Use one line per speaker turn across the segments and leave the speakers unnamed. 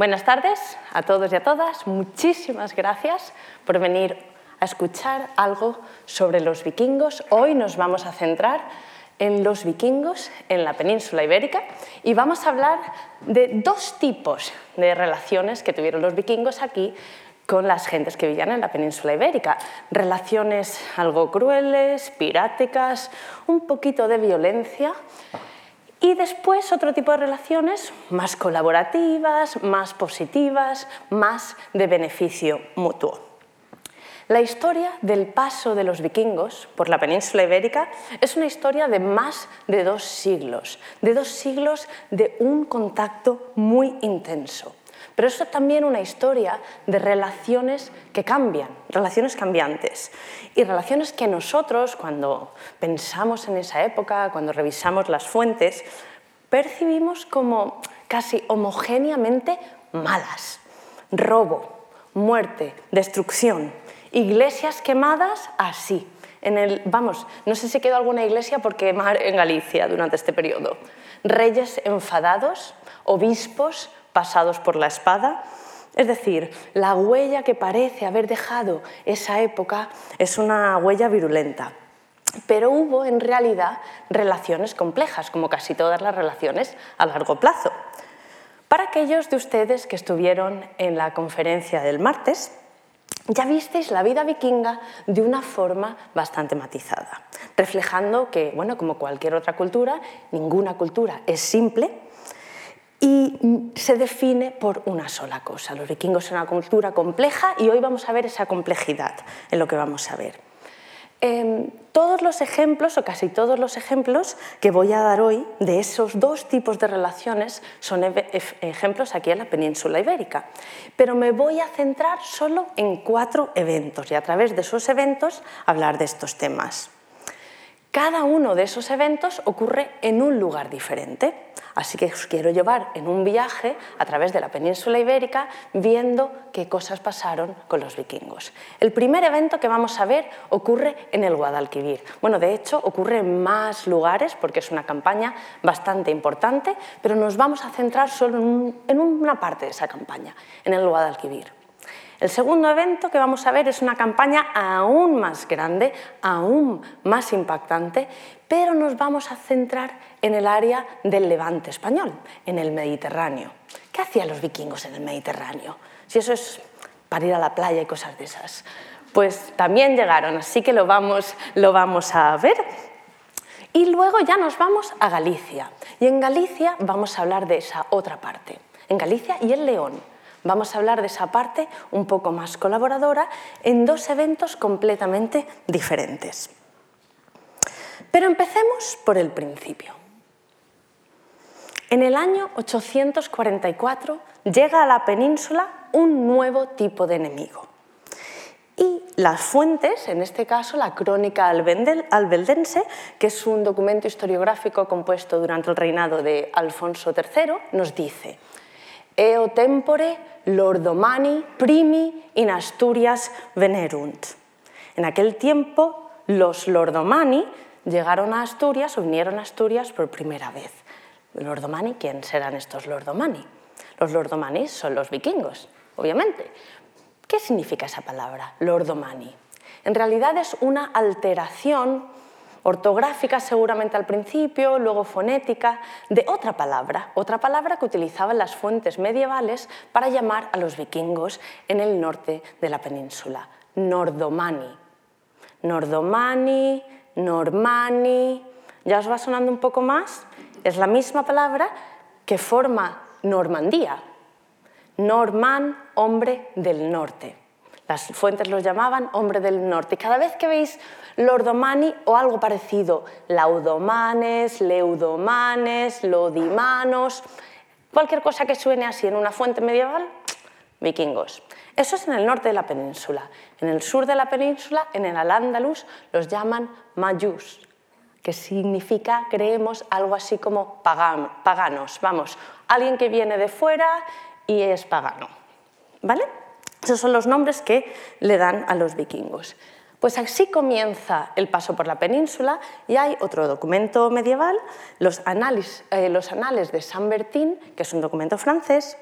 Buenas tardes a todos y a todas. Muchísimas gracias por venir a escuchar algo sobre los vikingos. Hoy nos vamos a centrar en los vikingos en la península ibérica y vamos a hablar de dos tipos de relaciones que tuvieron los vikingos aquí con las gentes que vivían en la península ibérica. Relaciones algo crueles, piráticas, un poquito de violencia y después otro tipo de relaciones más colaborativas, más positivas, más de beneficio mutuo. La historia del paso de los vikingos por la península ibérica es una historia de más de dos siglos, de dos siglos de un contacto muy intenso. Pero es también una historia de relaciones que cambian, relaciones cambiantes. Y relaciones que nosotros, cuando pensamos en esa época, cuando revisamos las fuentes, percibimos como casi homogéneamente malas. Robo, muerte, destrucción. Iglesias quemadas, así. En el, vamos, no sé si quedó alguna iglesia por quemar en Galicia durante este periodo. Reyes enfadados, obispos pasados por la espada. Es decir, la huella que parece haber dejado esa época es una huella virulenta. Pero hubo en realidad relaciones complejas, como casi todas las relaciones a largo plazo. Para aquellos de ustedes que estuvieron en la conferencia del martes, ya visteis la vida vikinga de una forma bastante matizada, reflejando que, bueno, como cualquier otra cultura, ninguna cultura es simple, y se define por una sola cosa. Los vikingos son una cultura compleja y hoy vamos a ver esa complejidad en lo que vamos a ver. Em, todos los ejemplos, o casi todos los ejemplos que voy a dar hoy de esos dos tipos de relaciones son ejemplos aquí en la península ibérica. Pero me voy a centrar solo en cuatro eventos y a través de esos eventos hablar de estos temas. Cada uno de esos eventos ocurre en un lugar diferente. Así que os quiero llevar en un viaje a través de la península ibérica viendo qué cosas pasaron con los vikingos. El primer evento que vamos a ver ocurre en el Guadalquivir. Bueno, de hecho, ocurre en más lugares porque es una campaña bastante importante, pero nos vamos a centrar solo en, una parte de esa campaña, en el Guadalquivir. El segundo evento que vamos a ver es una campaña aún más grande, aún más impactante, pero nos vamos a centrar en el área del levante español, en el Mediterráneo. ¿Qué hacían los vikingos en el Mediterráneo? Si eso es para ir a la playa y cosas de esas. Pues también llegaron, así que lo vamos, lo vamos a ver. Y luego ya nos vamos a Galicia. Y en Galicia vamos a hablar de esa otra parte. En Galicia y en León. Vamos a hablar de esa parte un poco más colaboradora en dos eventos completamente diferentes. Pero empecemos por el principio. En el año 844 llega a la península un nuevo tipo de enemigo. Y las fuentes, en este caso la crónica albeldense, que es un documento historiográfico compuesto durante el reinado de Alfonso III, nos dice eo tempore lordomani primi in Asturias venerunt. En aquel tiempo los lordomani llegaron a Asturias o vinieron a Asturias por primera vez. Lordomani, ¿quién serán estos lordomani? Los lordomani son los vikingos, obviamente. ¿Qué significa esa palabra, lordomani? En realidad es una alteración ortográfica seguramente al principio, luego fonética, de otra palabra, otra palabra que utilizaban las fuentes medievales para llamar a los vikingos en el norte de la península, nordomani. Nordomani, normani, ¿ya os va sonando un poco más? Es la misma palabra que forma Normandía. Norman, hombre del norte. Las fuentes los llamaban hombre del norte. Y cada vez que veis Lordomani o algo parecido, Laudomanes, Leudomanes, Lodimanos, cualquier cosa que suene así en una fuente medieval, vikingos. Eso es en el norte de la península. En el sur de la península, en el Al-Ándalus, los llaman mayús, que significa, creemos, algo así como paganos. Vamos, alguien que viene de fuera y es pagano. ¿Vale? Esos son los nombres que le dan a los vikingos. Pues así comienza el paso por la península y hay otro documento medieval, los, eh, los Anales de Saint Bertin, que es un documento francés,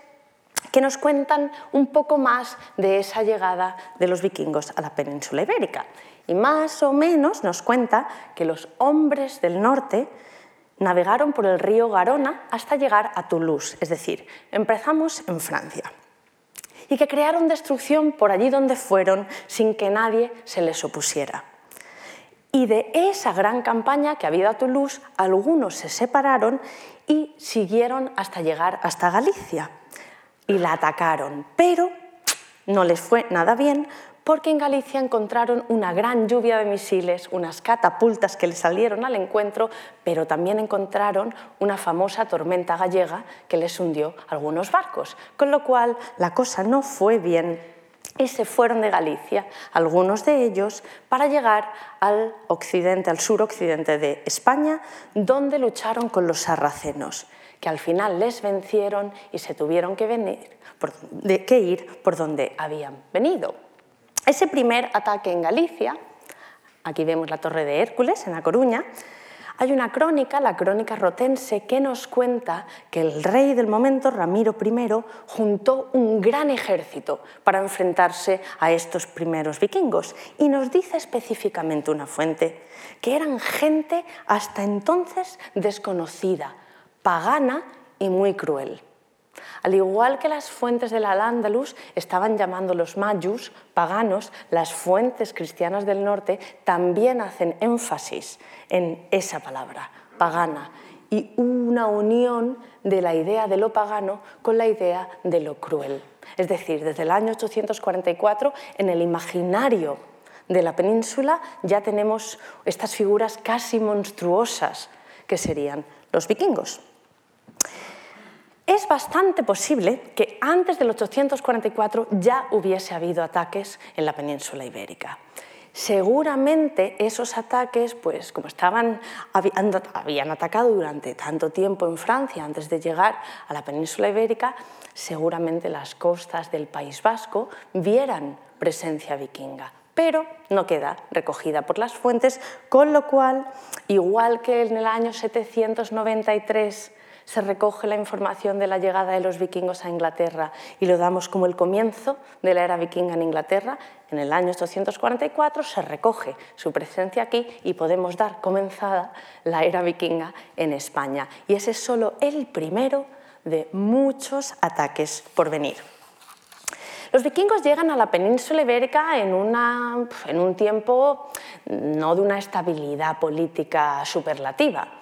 que nos cuentan un poco más de esa llegada de los vikingos a la península ibérica. Y más o menos nos cuenta que los hombres del norte navegaron por el río Garona hasta llegar a Toulouse, es decir, empezamos en Francia. Y que crearon destrucción por allí donde fueron sin que nadie se les opusiera. Y de esa gran campaña que había a Toulouse, algunos se separaron y siguieron hasta llegar hasta Galicia. Y la atacaron, pero no les fue nada bien porque en Galicia encontraron una gran lluvia de misiles, unas catapultas que les salieron al encuentro, pero también encontraron una famosa tormenta gallega que les hundió algunos barcos, con lo cual la cosa no fue bien y se fueron de Galicia, algunos de ellos, para llegar al occidente, al suroccidente de España, donde lucharon con los sarracenos, que al final les vencieron y se tuvieron que, venir, que ir por donde habían venido. Ese primer ataque en Galicia, aquí vemos la Torre de Hércules en La Coruña, hay una crónica, la crónica rotense, que nos cuenta que el rey del momento, Ramiro I, juntó un gran ejército para enfrentarse a estos primeros vikingos. Y nos dice específicamente una fuente que eran gente hasta entonces desconocida, pagana y muy cruel. Al igual que las fuentes del Al-Ándalus estaban llamando los mayus, paganos, las fuentes cristianas del norte también hacen énfasis en esa palabra, pagana, y una unión de la idea de lo pagano con la idea de lo cruel. Es decir, desde el año 844, en el imaginario de la península ya tenemos estas figuras casi monstruosas que serían los vikingos. Es bastante posible que antes del 844 ya hubiese habido ataques en la península ibérica. Seguramente esos ataques, pues como estaban, habían atacado durante tanto tiempo en Francia antes de llegar a la península ibérica, seguramente las costas del País Vasco vieran presencia vikinga pero no queda recogida por las fuentes, con lo cual, igual que en el año 793 se recoge la información de la llegada de los vikingos a Inglaterra y lo damos como el comienzo de la era vikinga en Inglaterra. En el año 844 se recoge su presencia aquí y podemos dar comenzada la era vikinga en España. Y ese es solo el primero de muchos ataques por venir. Los vikingos llegan a la península ibérica en, en un tiempo no de una estabilidad política superlativa.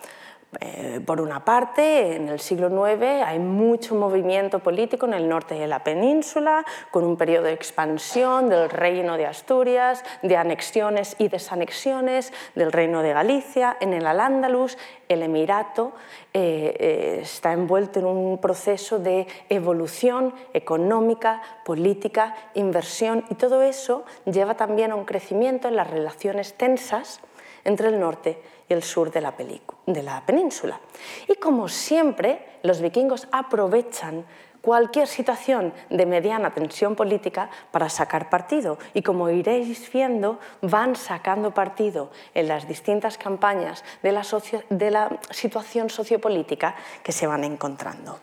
Eh, por una parte, en el siglo IX hay mucho movimiento político en el norte de la península, con un periodo de expansión del reino de Asturias, de anexiones y desanexiones del reino de Galicia. En el Al-Ándalus, el Emirato eh, eh, está envuelto en un proceso de evolución económica, política, inversión, y todo eso lleva también a un crecimiento en las relaciones tensas entre el norte y el sur de la, península. Y como siempre, los vikingos aprovechan cualquier situación de mediana tensión política para sacar partido. Y como iréis viendo, van sacando partido en las distintas campañas de la, de la situación sociopolítica que se van encontrando.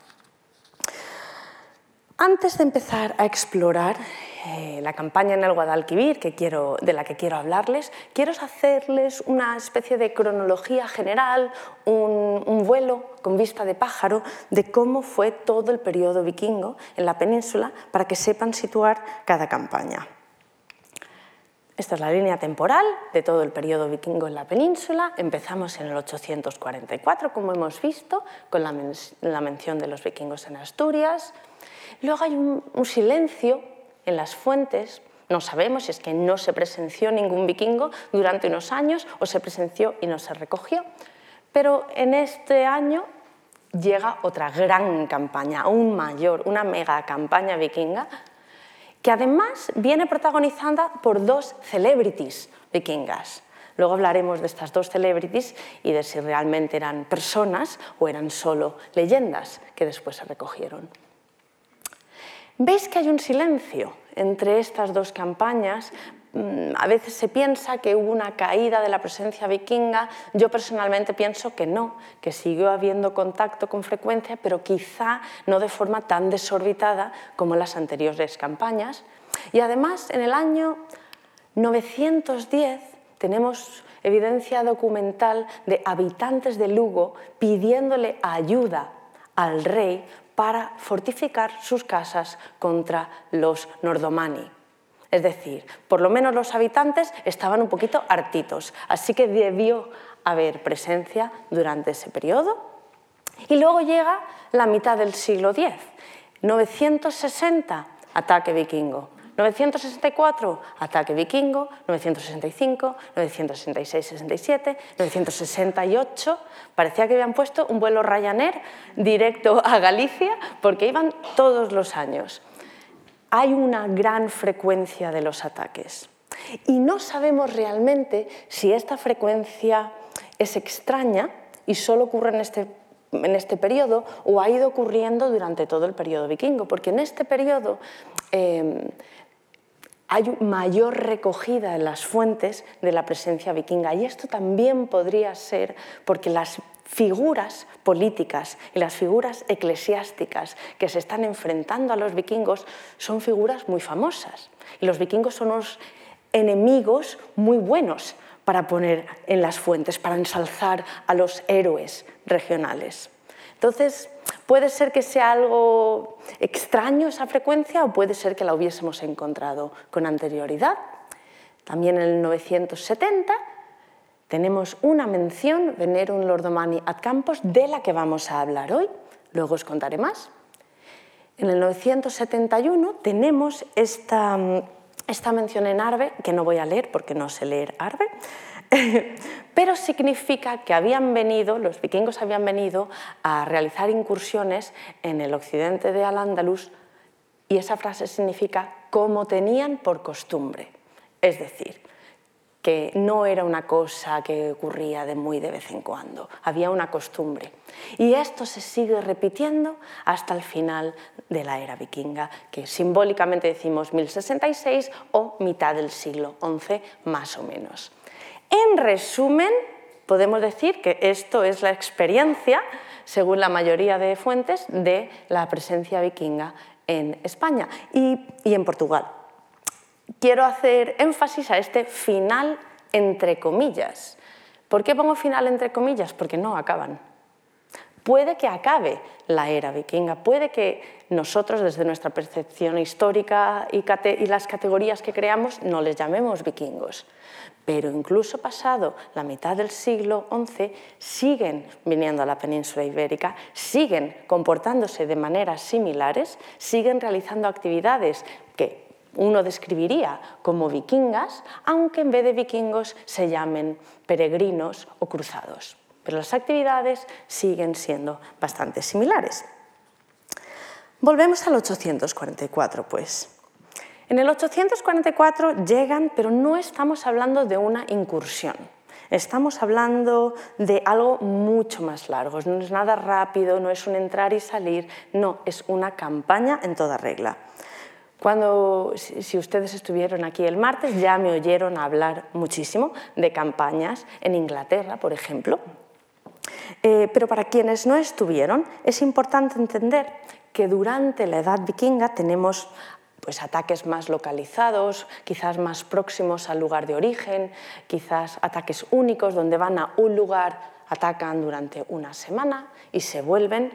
Antes de empezar a explorar eh, la campaña en el Guadalquivir que quiero, de la que quiero hablarles, quiero hacerles una especie de cronología general, un, vuelo con vista de pájaro de cómo fue todo el periodo vikingo en la península para que sepan situar cada campaña. Esta es la línea temporal de todo el periodo vikingo en la península. Empezamos en el 844, como hemos visto, con la mención de los vikingos en Asturias. Luego hay un, silencio en las fuentes no sabemos si es que no se presenció ningún vikingo durante unos años o se presenció y no se recogió. Pero en este año llega otra gran campaña, aún mayor, una mega campaña vikinga, que además viene protagonizada por dos celebrities vikingas. Luego hablaremos de estas dos celebrities y de si realmente eran personas o eran solo leyendas que después se recogieron. ¿Veis que hay un silencio entre estas dos campañas mm, a veces se piensa que hubo una caída de la presencia vikinga. Yo personalmente pienso que no, que siguió habiendo contacto con frecuencia, pero quizá no de forma tan desorbitada como en las anteriores campañas. Y además, en el año 910 tenemos evidencia documental de habitantes de Lugo pidiéndole ayuda al rey para fortificar sus casas contra los nordomani. Es decir, por lo menos los habitantes estaban un poquito hartitos, así que debió haber presencia durante ese periodo. Y luego llega la mitad del siglo X, 960, ataque vikingo. 964, ataque vikingo, 965, 966, 67, 968, parecía que habían puesto un vuelo Ryanair directo a Galicia porque iban todos los años. Hay una gran frecuencia de los ataques y no sabemos realmente si esta frecuencia es extraña y solo ocurre en este en este periodo o ha ido ocurriendo durante todo el periodo vikingo, porque en este periodo eh, hay mayor recogida en las fuentes de la presencia vikinga. Y esto también podría ser porque las figuras políticas y las figuras eclesiásticas que se están enfrentando a los vikingos son figuras muy famosas. Y los vikingos son unos enemigos muy buenos para poner en las fuentes, para ensalzar a los héroes regionales. Entonces, puede ser que sea algo extraño esa frecuencia o puede ser que la hubiésemos encontrado con anterioridad. También en el 970 tenemos una mención, Venerum Lordomani ad Campos, de la que vamos a hablar hoy. Luego os contaré más. En el 971 tenemos esta, esta mención en Arbe, que no voy a leer porque no sé leer Arbe, pero significa que habían venido, los vikingos habían venido a realizar incursiones en el occidente de Al-Ándalus y esa frase significa como tenían por costumbre. Es decir, que no era una cosa que ocurría de muy de vez en cuando, había una costumbre. Y esto se sigue repitiendo hasta el final de la era vikinga, que simbólicamente decimos 1066 o mitad del siglo XI más o menos. En resumen, podemos decir que esto es la experiencia, según la mayoría de fuentes, de la presencia vikinga en España y, en Portugal. Quiero hacer énfasis a este final entre comillas. ¿Por qué pongo final entre comillas? Porque no acaban. Puede que acabe la era vikinga, puede que nosotros desde nuestra percepción histórica y, las categorías que creamos no les llamemos vikingos, pero incluso pasado la mitad del siglo XI siguen viniendo a la península ibérica, siguen comportándose de maneras similares, siguen realizando actividades que uno describiría como vikingas, aunque en vez de vikingos se llamen peregrinos o cruzados. Pero las actividades siguen siendo bastante similares. Volvemos al 844, pues. En el 844 llegan, pero no estamos hablando de una incursión. Estamos hablando de algo mucho más largo. No es nada rápido, no es un entrar y salir, no, es una campaña en toda regla. Cuando, si ustedes estuvieron aquí el martes, ya me oyeron hablar muchísimo de campañas en Inglaterra, por ejemplo. Eh, pero para quienes no estuvieron, es importante entender que durante la edad vikinga tenemos pues, ataques más localizados, quizás más próximos al lugar de origen, quizás ataques únicos donde van a un lugar, atacan durante una semana y se vuelven.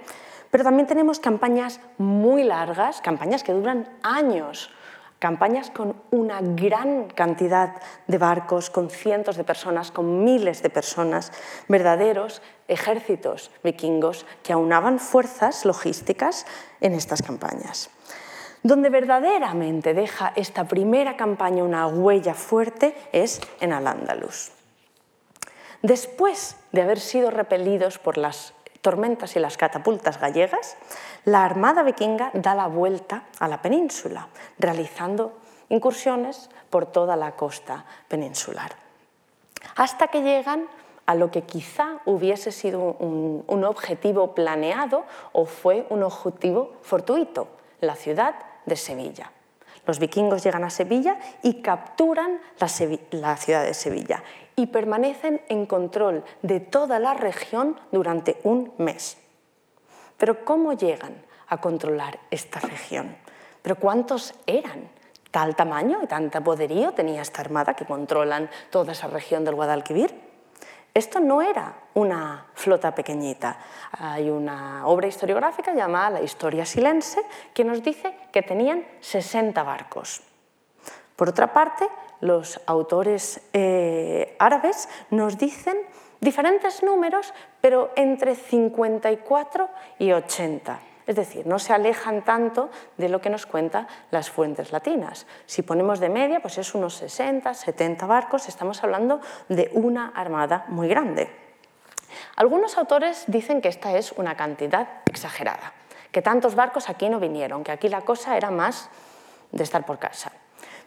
Pero también tenemos campañas muy largas, campañas que duran años, campañas con una gran cantidad de barcos, con cientos de personas, con miles de personas, verdaderos ejércitos vikingos que aunaban fuerzas logísticas en estas campañas. Donde verdaderamente deja esta primera campaña una huella fuerte es en Al-Ándalus. Después de haber sido repelidos por las tormentas y las catapultas gallegas, la armada vikinga da la vuelta a la península, realizando incursiones por toda la costa peninsular, hasta que llegan a lo que quizá hubiese sido un, objetivo planeado o fue un objetivo fortuito, la ciudad de Sevilla. los vikingos llegan a Sevilla y capturan la, ciudad de Sevilla y permanecen en control de toda la región durante un mes. Pero ¿cómo llegan a controlar esta región? ¿Pero cuántos eran? ¿Tal tamaño y tanto poderío tenía esta armada que controlan toda esa región del Guadalquivir? Esto no era una flota pequeñita. Hay una obra historiográfica llamada La Historia Silense que nos dice que tenían 60 barcos. Por otra parte, los autores eh, árabes nos dicen diferentes números, pero entre 54 y 80. Es decir, no se alejan tanto de lo que nos cuentan las fuentes latinas. Si ponemos de media, pues es unos 60, 70 barcos, estamos hablando de una armada muy grande. Algunos autores dicen que esta es una cantidad exagerada, que tantos barcos aquí no vinieron, que aquí la cosa era más de estar por casa.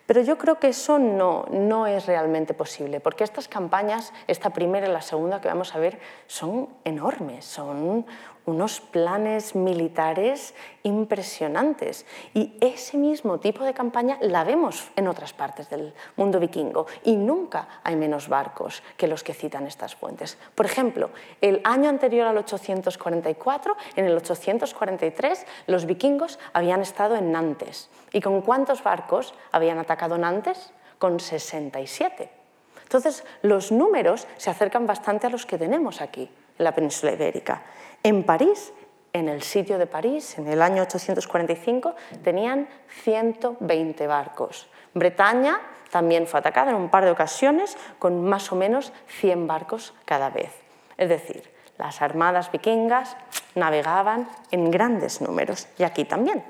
Pero yo creo que eso no, no, es realmente posible, porque estas campañas, esta primera y la segunda que vamos a ver, son enormes, son unos planes militares impresionantes. Y ese mismo tipo de campaña la vemos en otras partes del mundo vikingo y nunca hay menos barcos que los que citan estas fuentes. Por ejemplo, el año anterior al 844, en el 843, los vikingos habían estado en Nantes. ¿Y con cuántos barcos habían atacado Nantes? Con 67. Entonces, los números se acercan bastante a los que tenemos aquí, en la península ibérica. En París, en el sitio de París, en el año 845, tenían 120 barcos. Bretaña también fue atacada en un par de ocasiones con más o menos 100 barcos cada vez. Es decir, las armadas vikingas navegaban en grandes números y aquí también.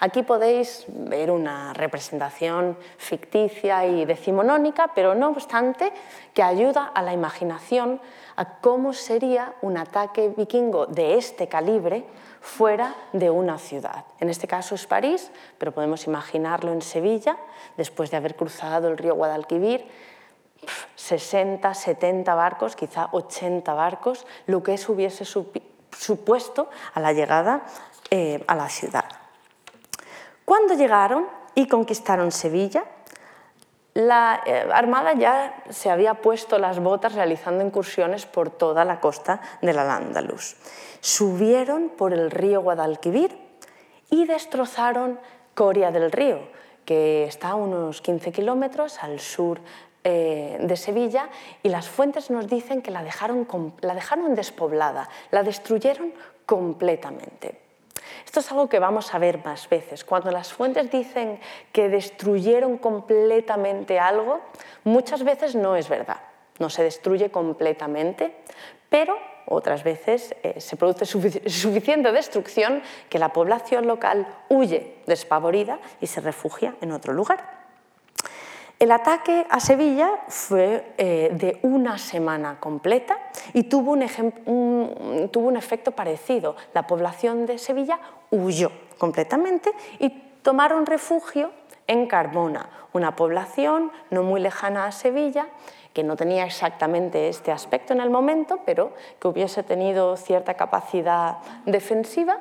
Aquí podéis ver una representación ficticia y decimonónica, pero no obstante que ayuda a la imaginación a cómo sería un ataque vikingo de este calibre fuera de una ciudad. En este caso es París, pero podemos imaginarlo en Sevilla, después de haber cruzado el río Guadalquivir, 60, 70 barcos, quizá 80 barcos, lo que eso hubiese supuesto a la llegada eh, a la ciudad. Cuando llegaron y conquistaron Sevilla, la eh, Armada ya se había puesto las botas realizando incursiones por toda la costa del Al-Ándalus. Subieron por el río Guadalquivir y destrozaron Coria del Río, que está a unos 15 kilómetros al sur eh, de Sevilla y las fuentes nos dicen que la dejaron, la dejaron despoblada, la destruyeron completamente. Esto es algo que vamos a ver más veces. Cuando las fuentes dicen que destruyeron completamente algo, muchas veces no es verdad. No se destruye completamente, pero otras veces eh, se produce suficiente destrucción que la población local huye despavorida y se refugia en otro lugar. El ataque a Sevilla fue eh, de una semana completa y tuvo un, tuvo un efecto parecido. La población de Sevilla huyó completamente y tomaron refugio en Carmona, una población no muy lejana a Sevilla, que no tenía exactamente este aspecto en el momento, pero que hubiese tenido cierta capacidad defensiva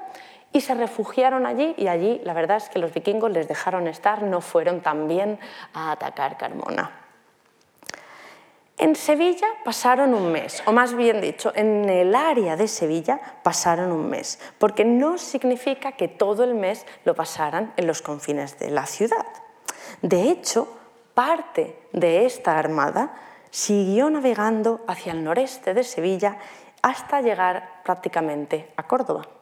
y se refugiaron allí y allí la verdad es que los vikingos les dejaron estar, no fueron también a atacar Carmona. En Sevilla pasaron un mes, o más bien dicho, en el área de Sevilla pasaron un mes, porque no significa que todo el mes lo pasaran en los confines de la ciudad. De hecho, parte de esta armada siguió navegando hacia el noreste de Sevilla hasta llegar prácticamente a Córdoba.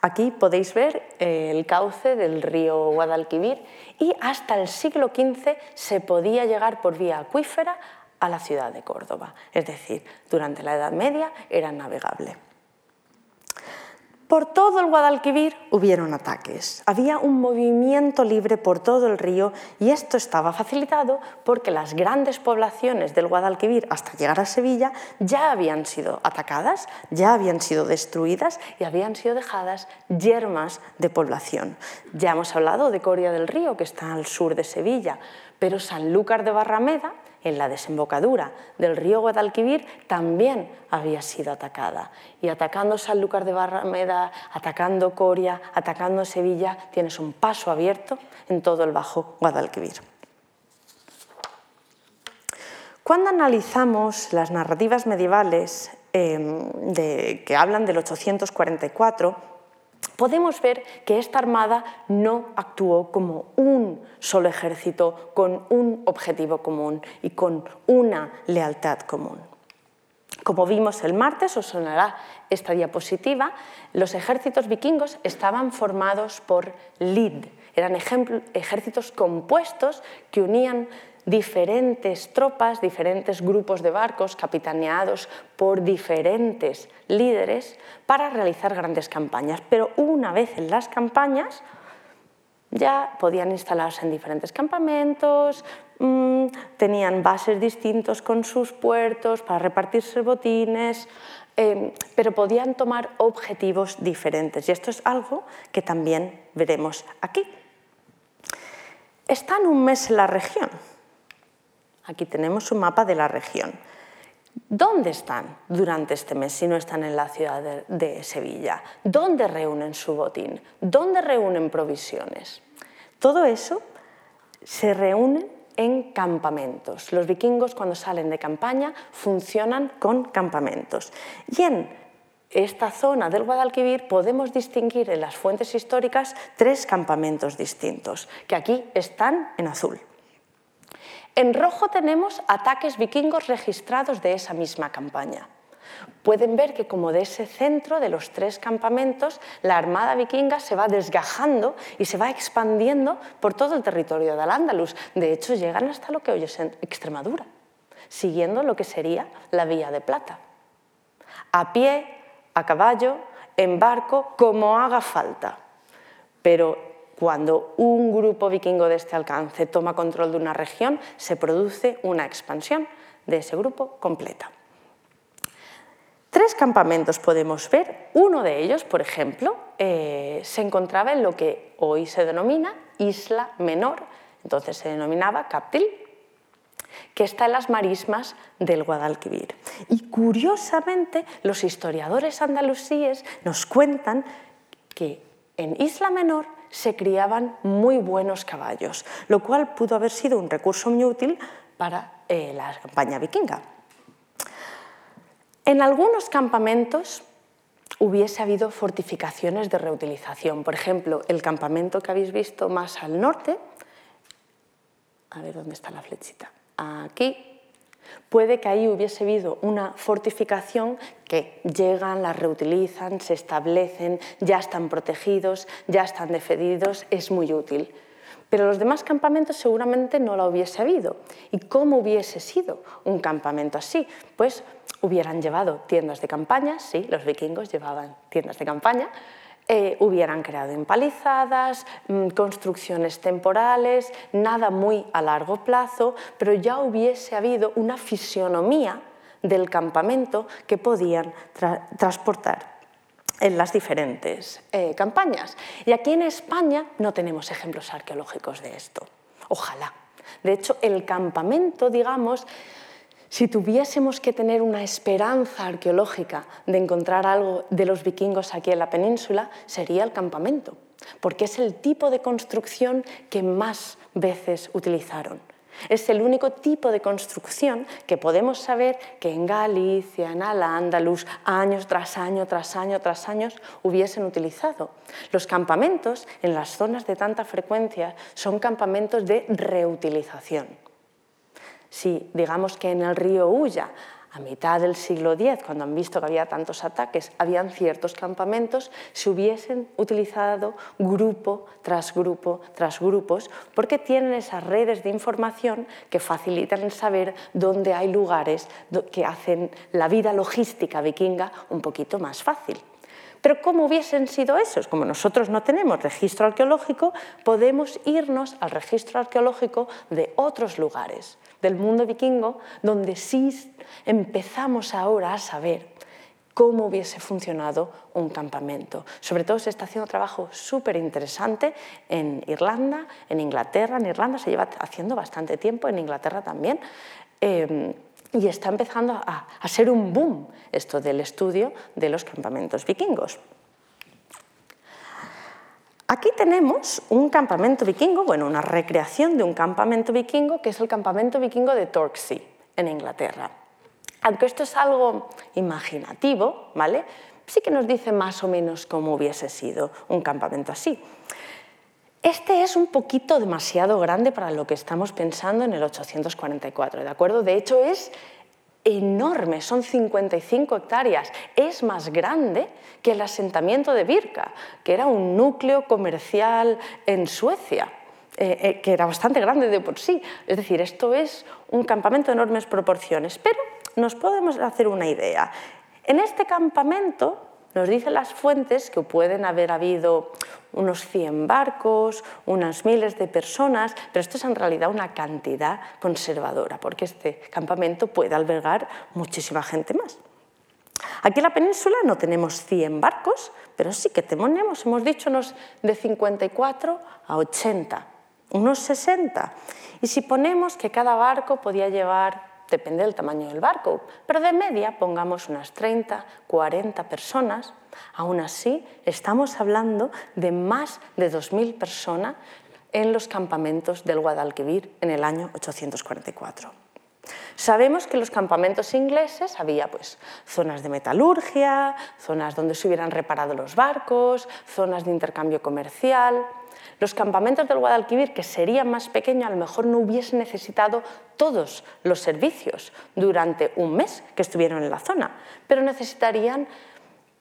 Aquí podéis ver eh, el cauce del río Guadalquivir y hasta el siglo XV se podía llegar por vía acuífera a la ciudad de Córdoba, es decir, durante la Edad Media era navegable. Por todo el Guadalquivir hubieron ataques. Había un movimiento libre por todo el río y esto estaba facilitado porque las grandes poblaciones del Guadalquivir hasta llegar a Sevilla ya habían sido atacadas, ya habían sido destruidas y habían sido dejadas yermas de población. Ya hemos hablado de Coria del Río, que está al sur de Sevilla, pero Sanlúcar de Barrameda en la desembocadura del río Guadalquivir también había sido atacada. Y atacando Sanlúcar de Barrameda, atacando Coria, atacando Sevilla, tienes un paso abierto en todo el Bajo Guadalquivir. Cuando analizamos las narrativas medievales em, que hablan del 844, podemos ver que esta armada no actuó como un solo ejército con un objetivo común y con una lealtad común. Como vimos el martes, os sonará esta diapositiva, los ejércitos vikingos estaban formados por lid, eran ejércitos compuestos que unían diferentes tropas, diferentes grupos de barcos capitaneados por diferentes líderes para realizar grandes campañas. Pero una vez en las campañas ya podían instalarse en diferentes campamentos, mm, tenían bases distintos con sus puertos para repartirse botines, em, pero podían tomar objetivos diferentes. Y esto es algo que también veremos aquí. Están un mes en la región Aquí tenemos un mapa de la región. ¿Dónde están durante este mes si no están en la ciudad de, Sevilla? ¿Dónde reúnen su botín? ¿Dónde reúnen provisiones? Todo eso se reúne en campamentos. Los vikingos cuando salen de campaña funcionan con campamentos. Y en esta zona del Guadalquivir podemos distinguir en las fuentes históricas tres campamentos distintos, que aquí están en azul. En rojo tenemos ataques vikingos registrados de esa misma campaña. Pueden ver que como de ese centro de los tres campamentos, la armada vikinga se va desgajando y se va expandiendo por todo el territorio de Al-Ándalus. De hecho, llegan hasta lo que hoy es Extremadura, siguiendo lo que sería la Vía de Plata. A pie, a caballo, en barco, como haga falta. Pero cuando un grupo vikingo de este alcance toma control de una región, se produce una expansión de ese grupo completa. Tres campamentos podemos ver. Uno de ellos, por ejemplo, eh, se encontraba en lo que hoy se denomina Isla Menor, entonces se denominaba Captil, que está en las marismas del Guadalquivir. Y curiosamente, los historiadores andalusíes nos cuentan que en Isla Menor se criaban muy buenos caballos, lo cual pudo haber sido un recurso muy útil para eh, la campaña vikinga. En algunos campamentos hubiese habido fortificaciones de reutilización. Por ejemplo, el campamento que habéis visto más al norte, a ver dónde está la flechita, aquí, Puede que ahí hubiese habido una fortificación que llegan, la reutilizan, se establecen, ya están protegidos, ya están defendidos, es muy útil. Pero los demás campamentos seguramente no la hubiese habido. ¿Y cómo hubiese sido un campamento así? Pues hubieran llevado tiendas de campaña, sí, los vikingos llevaban tiendas de campaña, eh, hubieran creado empalizadas, mm, construcciones temporales, nada muy a largo plazo, pero ya hubiese habido una fisionomía del campamento que podían transportar en las diferentes eh, campañas. Y aquí en España no tenemos ejemplos arqueológicos de esto. Ojalá. De hecho, el campamento, digamos, si tuviésemos que tener una esperanza arqueológica de encontrar algo de los vikingos aquí en la península, sería el campamento, porque es el tipo de construcción que más veces utilizaron. Es el único tipo de construcción que podemos saber que en Galicia, en Al-Ándalus, años tras año, tras año, tras años, hubiesen utilizado. Los campamentos en las zonas de tanta frecuencia son campamentos de reutilización si digamos que en el río Ulla, a mitad del siglo X, cuando han visto que había tantos ataques, habían ciertos campamentos, se hubiesen utilizado grupo tras grupo tras grupos, porque tienen esas redes de información que facilitan saber dónde hay lugares que hacen la vida logística vikinga un poquito más fácil. Pero ¿cómo hubiesen sido esos? Como nosotros no tenemos registro arqueológico, podemos irnos al registro arqueológico de otros lugares del mundo vikingo, donde sí empezamos ahora a saber cómo hubiese funcionado un campamento. Sobre todo se está haciendo trabajo súper interesante en Irlanda, en Inglaterra. En Irlanda se lleva haciendo bastante tiempo, en Inglaterra también, eh, y está empezando a ser un boom esto del estudio de los campamentos vikingos. Aquí tenemos un campamento vikingo, bueno, una recreación de un campamento vikingo, que es el campamento vikingo de Torksey, en Inglaterra. Aunque esto es algo imaginativo, ¿vale? Sí que nos dice más o menos cómo hubiese sido un campamento así. Este es un poquito demasiado grande para lo que estamos pensando en el 844, ¿de acuerdo? De hecho, es enorme, son 55 hectáreas. Es más grande que el asentamiento de Birka, que era un núcleo comercial en Suecia. Eh, eh, que era bastante grande de por sí. Es decir, esto es un campamento de enormes proporciones, pero nos podemos hacer una idea. En este campamento nos dicen las fuentes que pueden haber habido unos 100 barcos, unas miles de personas, pero esto es en realidad una cantidad conservadora, porque este campamento puede albergar muchísima gente más. Aquí en la península no tenemos 100 barcos, pero sí que tenemos, hemos dicho, unos de 54 a 80, unos 60. Y si ponemos que cada barco podía llevar depende del tamaño del barco, pero de media pongamos unas 30, 40 personas, aún así estamos hablando de más de 2.000 personas en los campamentos del Guadalquivir en el año 844. Sabemos que en los campamentos ingleses había pues, zonas de metalurgia, zonas donde se hubieran reparado los barcos, zonas de intercambio comercial, los campamentos del Guadalquivir, que serían más pequeños, a lo mejor no hubiesen necesitado todos los servicios durante un mes que estuvieron en la zona, pero necesitarían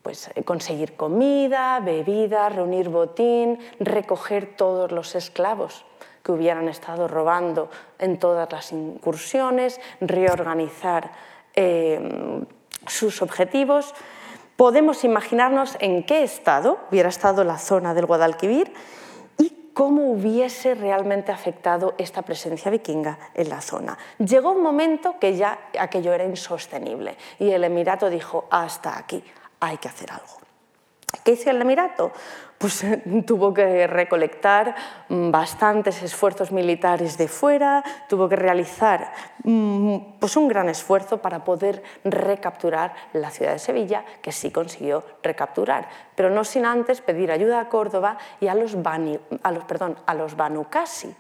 pues, conseguir comida, bebida, reunir botín, recoger todos los esclavos que hubieran estado robando en todas las incursiones, reorganizar eh, sus objetivos. Podemos imaginarnos en qué estado hubiera estado la zona del Guadalquivir cómo hubiese realmente afectado esta presencia vikinga en la zona. Llegó un momento que ya aquello era insostenible y el Emirato dijo, hasta aquí, hay que hacer algo. ¿Qué hizo el Emirato? Pues tuvo que recolectar mm, bastantes esfuerzos militares de fuera, tuvo que realizar mm, pues un gran esfuerzo para poder recapturar la ciudad de Sevilla, que sí consiguió recapturar, pero no sin antes pedir ayuda a Córdoba y a los, Bani, a los, perdón, a los Banucasi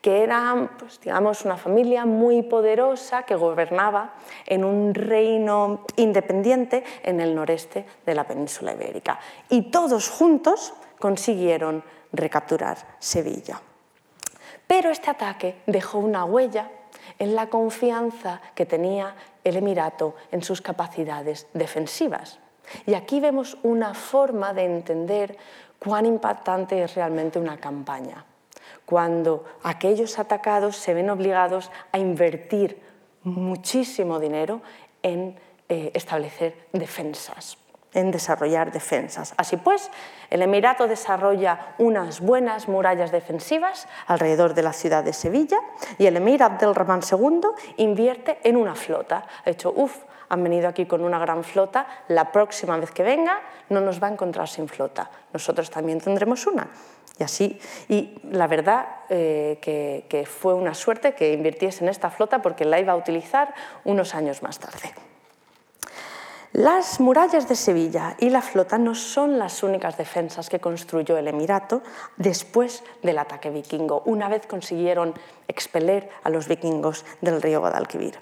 que eran pues, digamos, una familia muy poderosa que gobernaba en un reino independiente en el noreste de la península ibérica. Y todos juntos consiguieron recapturar Sevilla. Pero este ataque dejó una huella en la confianza que tenía el Emirato en sus capacidades defensivas. Y aquí vemos una forma de entender cuán impactante es realmente una campaña cuando aquellos atacados se ven obligados a invertir muchísimo dinero en eh, establecer defensas en desarrollar defensas. Así pues, el Emirato desarrolla unas buenas murallas defensivas alrededor de la ciudad de Sevilla y el emir Abdelrahman II invierte en una flota. Ha dicho, uff, han venido aquí con una gran flota, la próxima vez que venga no nos va a encontrar sin flota, nosotros también tendremos una. Y así, y la verdad eh, que, fue una suerte que invirtiese en esta flota porque la iba a utilizar unos años más tarde. Las murallas de Sevilla y la flota no son las únicas defensas que construyó el Emirato después del ataque vikingo, una vez consiguieron expeler a los vikingos del río Guadalquivir.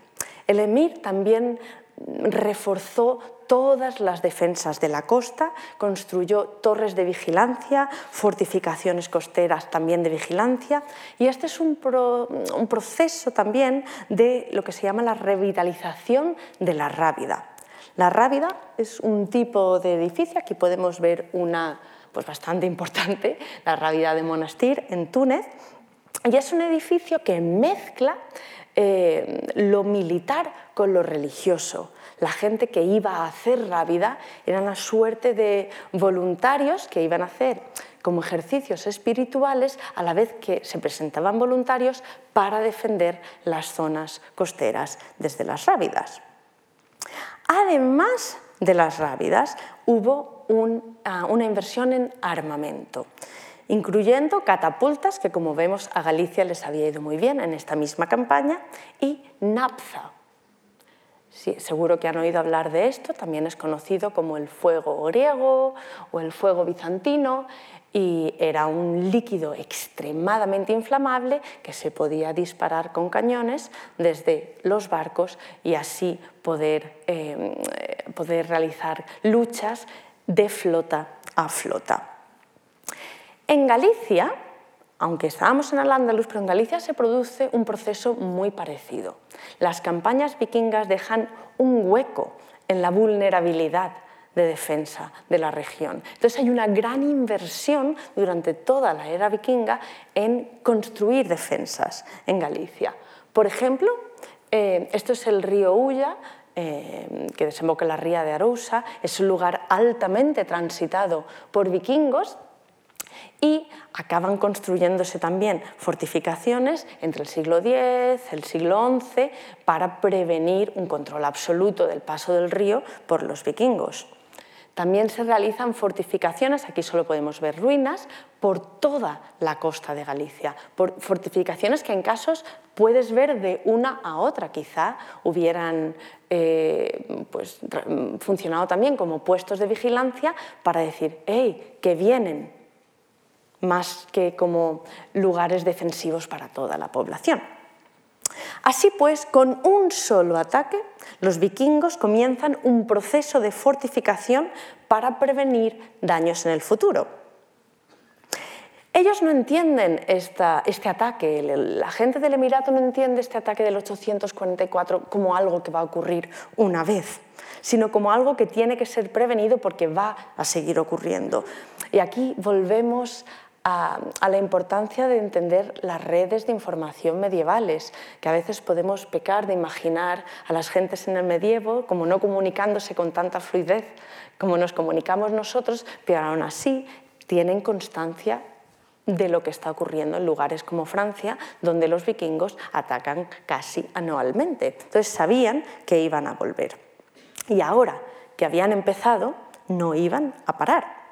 El emir también reforzó todas las defensas de la costa, construyó torres de vigilancia, fortificaciones costeras también de vigilancia y este es un, proceso también de lo que se llama la revitalización de la rábida. La rábida es un tipo de edificio, aquí podemos ver una pues bastante importante, la rábida de Monastir en Túnez, y es un edificio que mezcla eh, lo militar con lo religioso. La gente que iba a hacer rábida era una suerte de voluntarios que iban a hacer como ejercicios espirituales a la vez que se presentaban voluntarios para defender las zonas costeras desde las rábidas. Además de las rábidas, hubo ah, una inversión en armamento. incluyendo catapultas, que como vemos a Galicia les había ido muy bien en esta misma campaña, y napza. Sí, seguro que han oído hablar de esto, también es conocido como el fuego griego o el fuego bizantino, y era un líquido extremadamente inflamable que se podía disparar con cañones desde los barcos y así poder, eh, poder realizar luchas de flota a flota. En Galicia, aunque estábamos en Al-Ándalus, pero en Galicia se produce un proceso muy parecido. Las campañas vikingas dejan un hueco en la vulnerabilidad de defensa de la región. Entonces hay una gran inversión durante toda la era vikinga en construir defensas en Galicia. Por ejemplo, eh, esto es el río Ulla, eh, que desemboca en la ría de Arousa, es un lugar altamente transitado por vikingos y acaban construyéndose también fortificaciones entre el siglo X, el siglo XI, para prevenir un control absoluto del paso del río por los vikingos. También se realizan fortificaciones, aquí solo podemos ver ruinas, por toda la costa de Galicia, por fortificaciones que en casos puedes ver de una a otra, quizá hubieran eh, pues, funcionado también como puestos de vigilancia para decir, hey, que vienen, más que como lugares defensivos para toda la población. Así pues, con un solo ataque, los vikingos comienzan un proceso de fortificación para prevenir daños en el futuro. Ellos no entienden este ataque, la gente del Emirato no entiende este ataque del 844 como algo que va a ocurrir una vez, sino como algo que tiene que ser prevenido porque va a seguir ocurriendo. Y aquí volvemos a, la importancia de entender las redes de información medievales, que a veces podemos pecar de imaginar a las gentes en el medievo como no comunicándose con tanta fluidez como nos comunicamos nosotros, pero aún así tienen constancia de lo que está ocurriendo en lugares como Francia, donde los vikingos atacan casi anualmente. Entonces sabían que iban a volver. Y ahora que habían empezado, no iban a parar.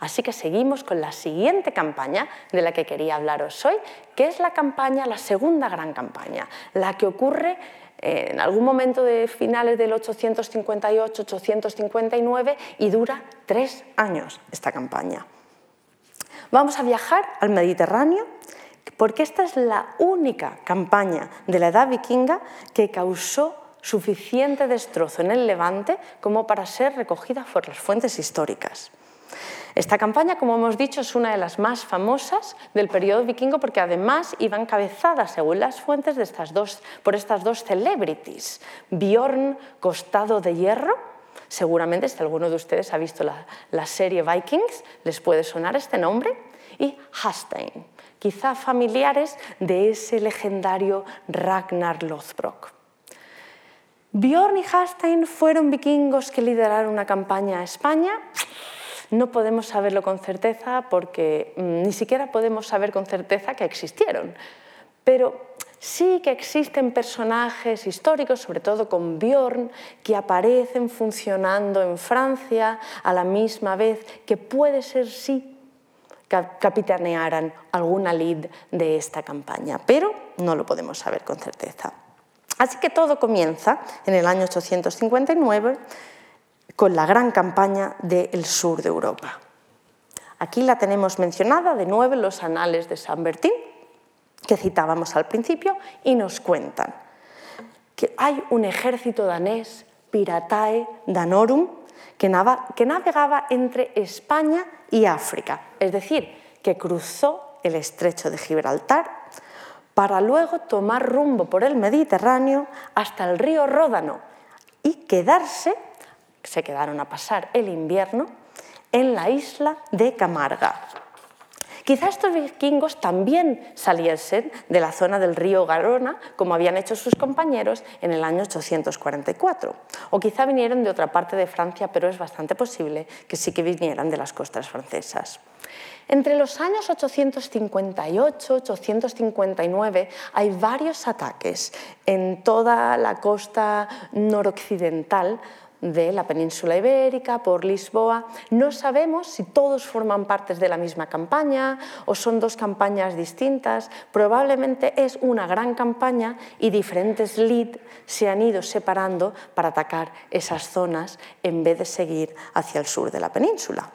Así que seguimos con la siguiente campaña de la que quería hablaros hoy, que es la campaña, la segunda gran campaña, la que ocurre eh, en algún momento de finales del 858-859 y dura tres años esta campaña. Vamos a viajar al Mediterráneo porque esta es la única campaña de la edad vikinga que causó suficiente destrozo en el Levante como para ser recogida por las fuentes históricas. Esta campaña, como hemos dicho, es una de las más famosas del periodo vikingo porque además iba encabezada, según las fuentes, por estas dos celebrities, Bjorn Costado de Hierro, seguramente si alguno de ustedes ha visto la, la serie Vikings, les puede sonar este nombre, y Hastein, quizá familiares de ese legendario Ragnar Lothbrok. Bjorn y Hastein fueron vikingos que lideraron una campaña a España no podemos saberlo con certeza porque mm, ni siquiera podemos saber con certeza que existieron. Pero sí que existen personajes históricos, sobre todo con Bjorn, que aparecen funcionando en Francia a la misma vez que puede ser sí capitanearan alguna lid de esta campaña, pero no lo podemos saber con certeza. Así que todo comienza en el año 859 con la gran campaña del sur de Europa. Aquí la tenemos mencionada de nuevo en los anales de San Bertín, que citábamos al principio, y nos cuentan que hay un ejército danés, Piratae Danorum, que navegaba entre España y África, es decir, que cruzó el estrecho de Gibraltar para luego tomar rumbo por el Mediterráneo hasta el río Ródano y quedarse se quedaron a pasar el invierno en la isla de Camarga. Quizá estos vikingos también saliesen de la zona del río Garona, como habían hecho sus compañeros en el año 844. O quizá vinieron de otra parte de Francia, pero es bastante posible que sí que vinieran de las costas francesas. Entre los años 858-859 hay varios ataques en toda la costa noroccidental de la península ibérica, por Lisboa. No sabemos si todos forman parte de la misma campaña o son dos campañas distintas. Probablemente es una gran campaña y diferentes lead se han ido separando para atacar esas zonas en vez de seguir hacia el sur de la península.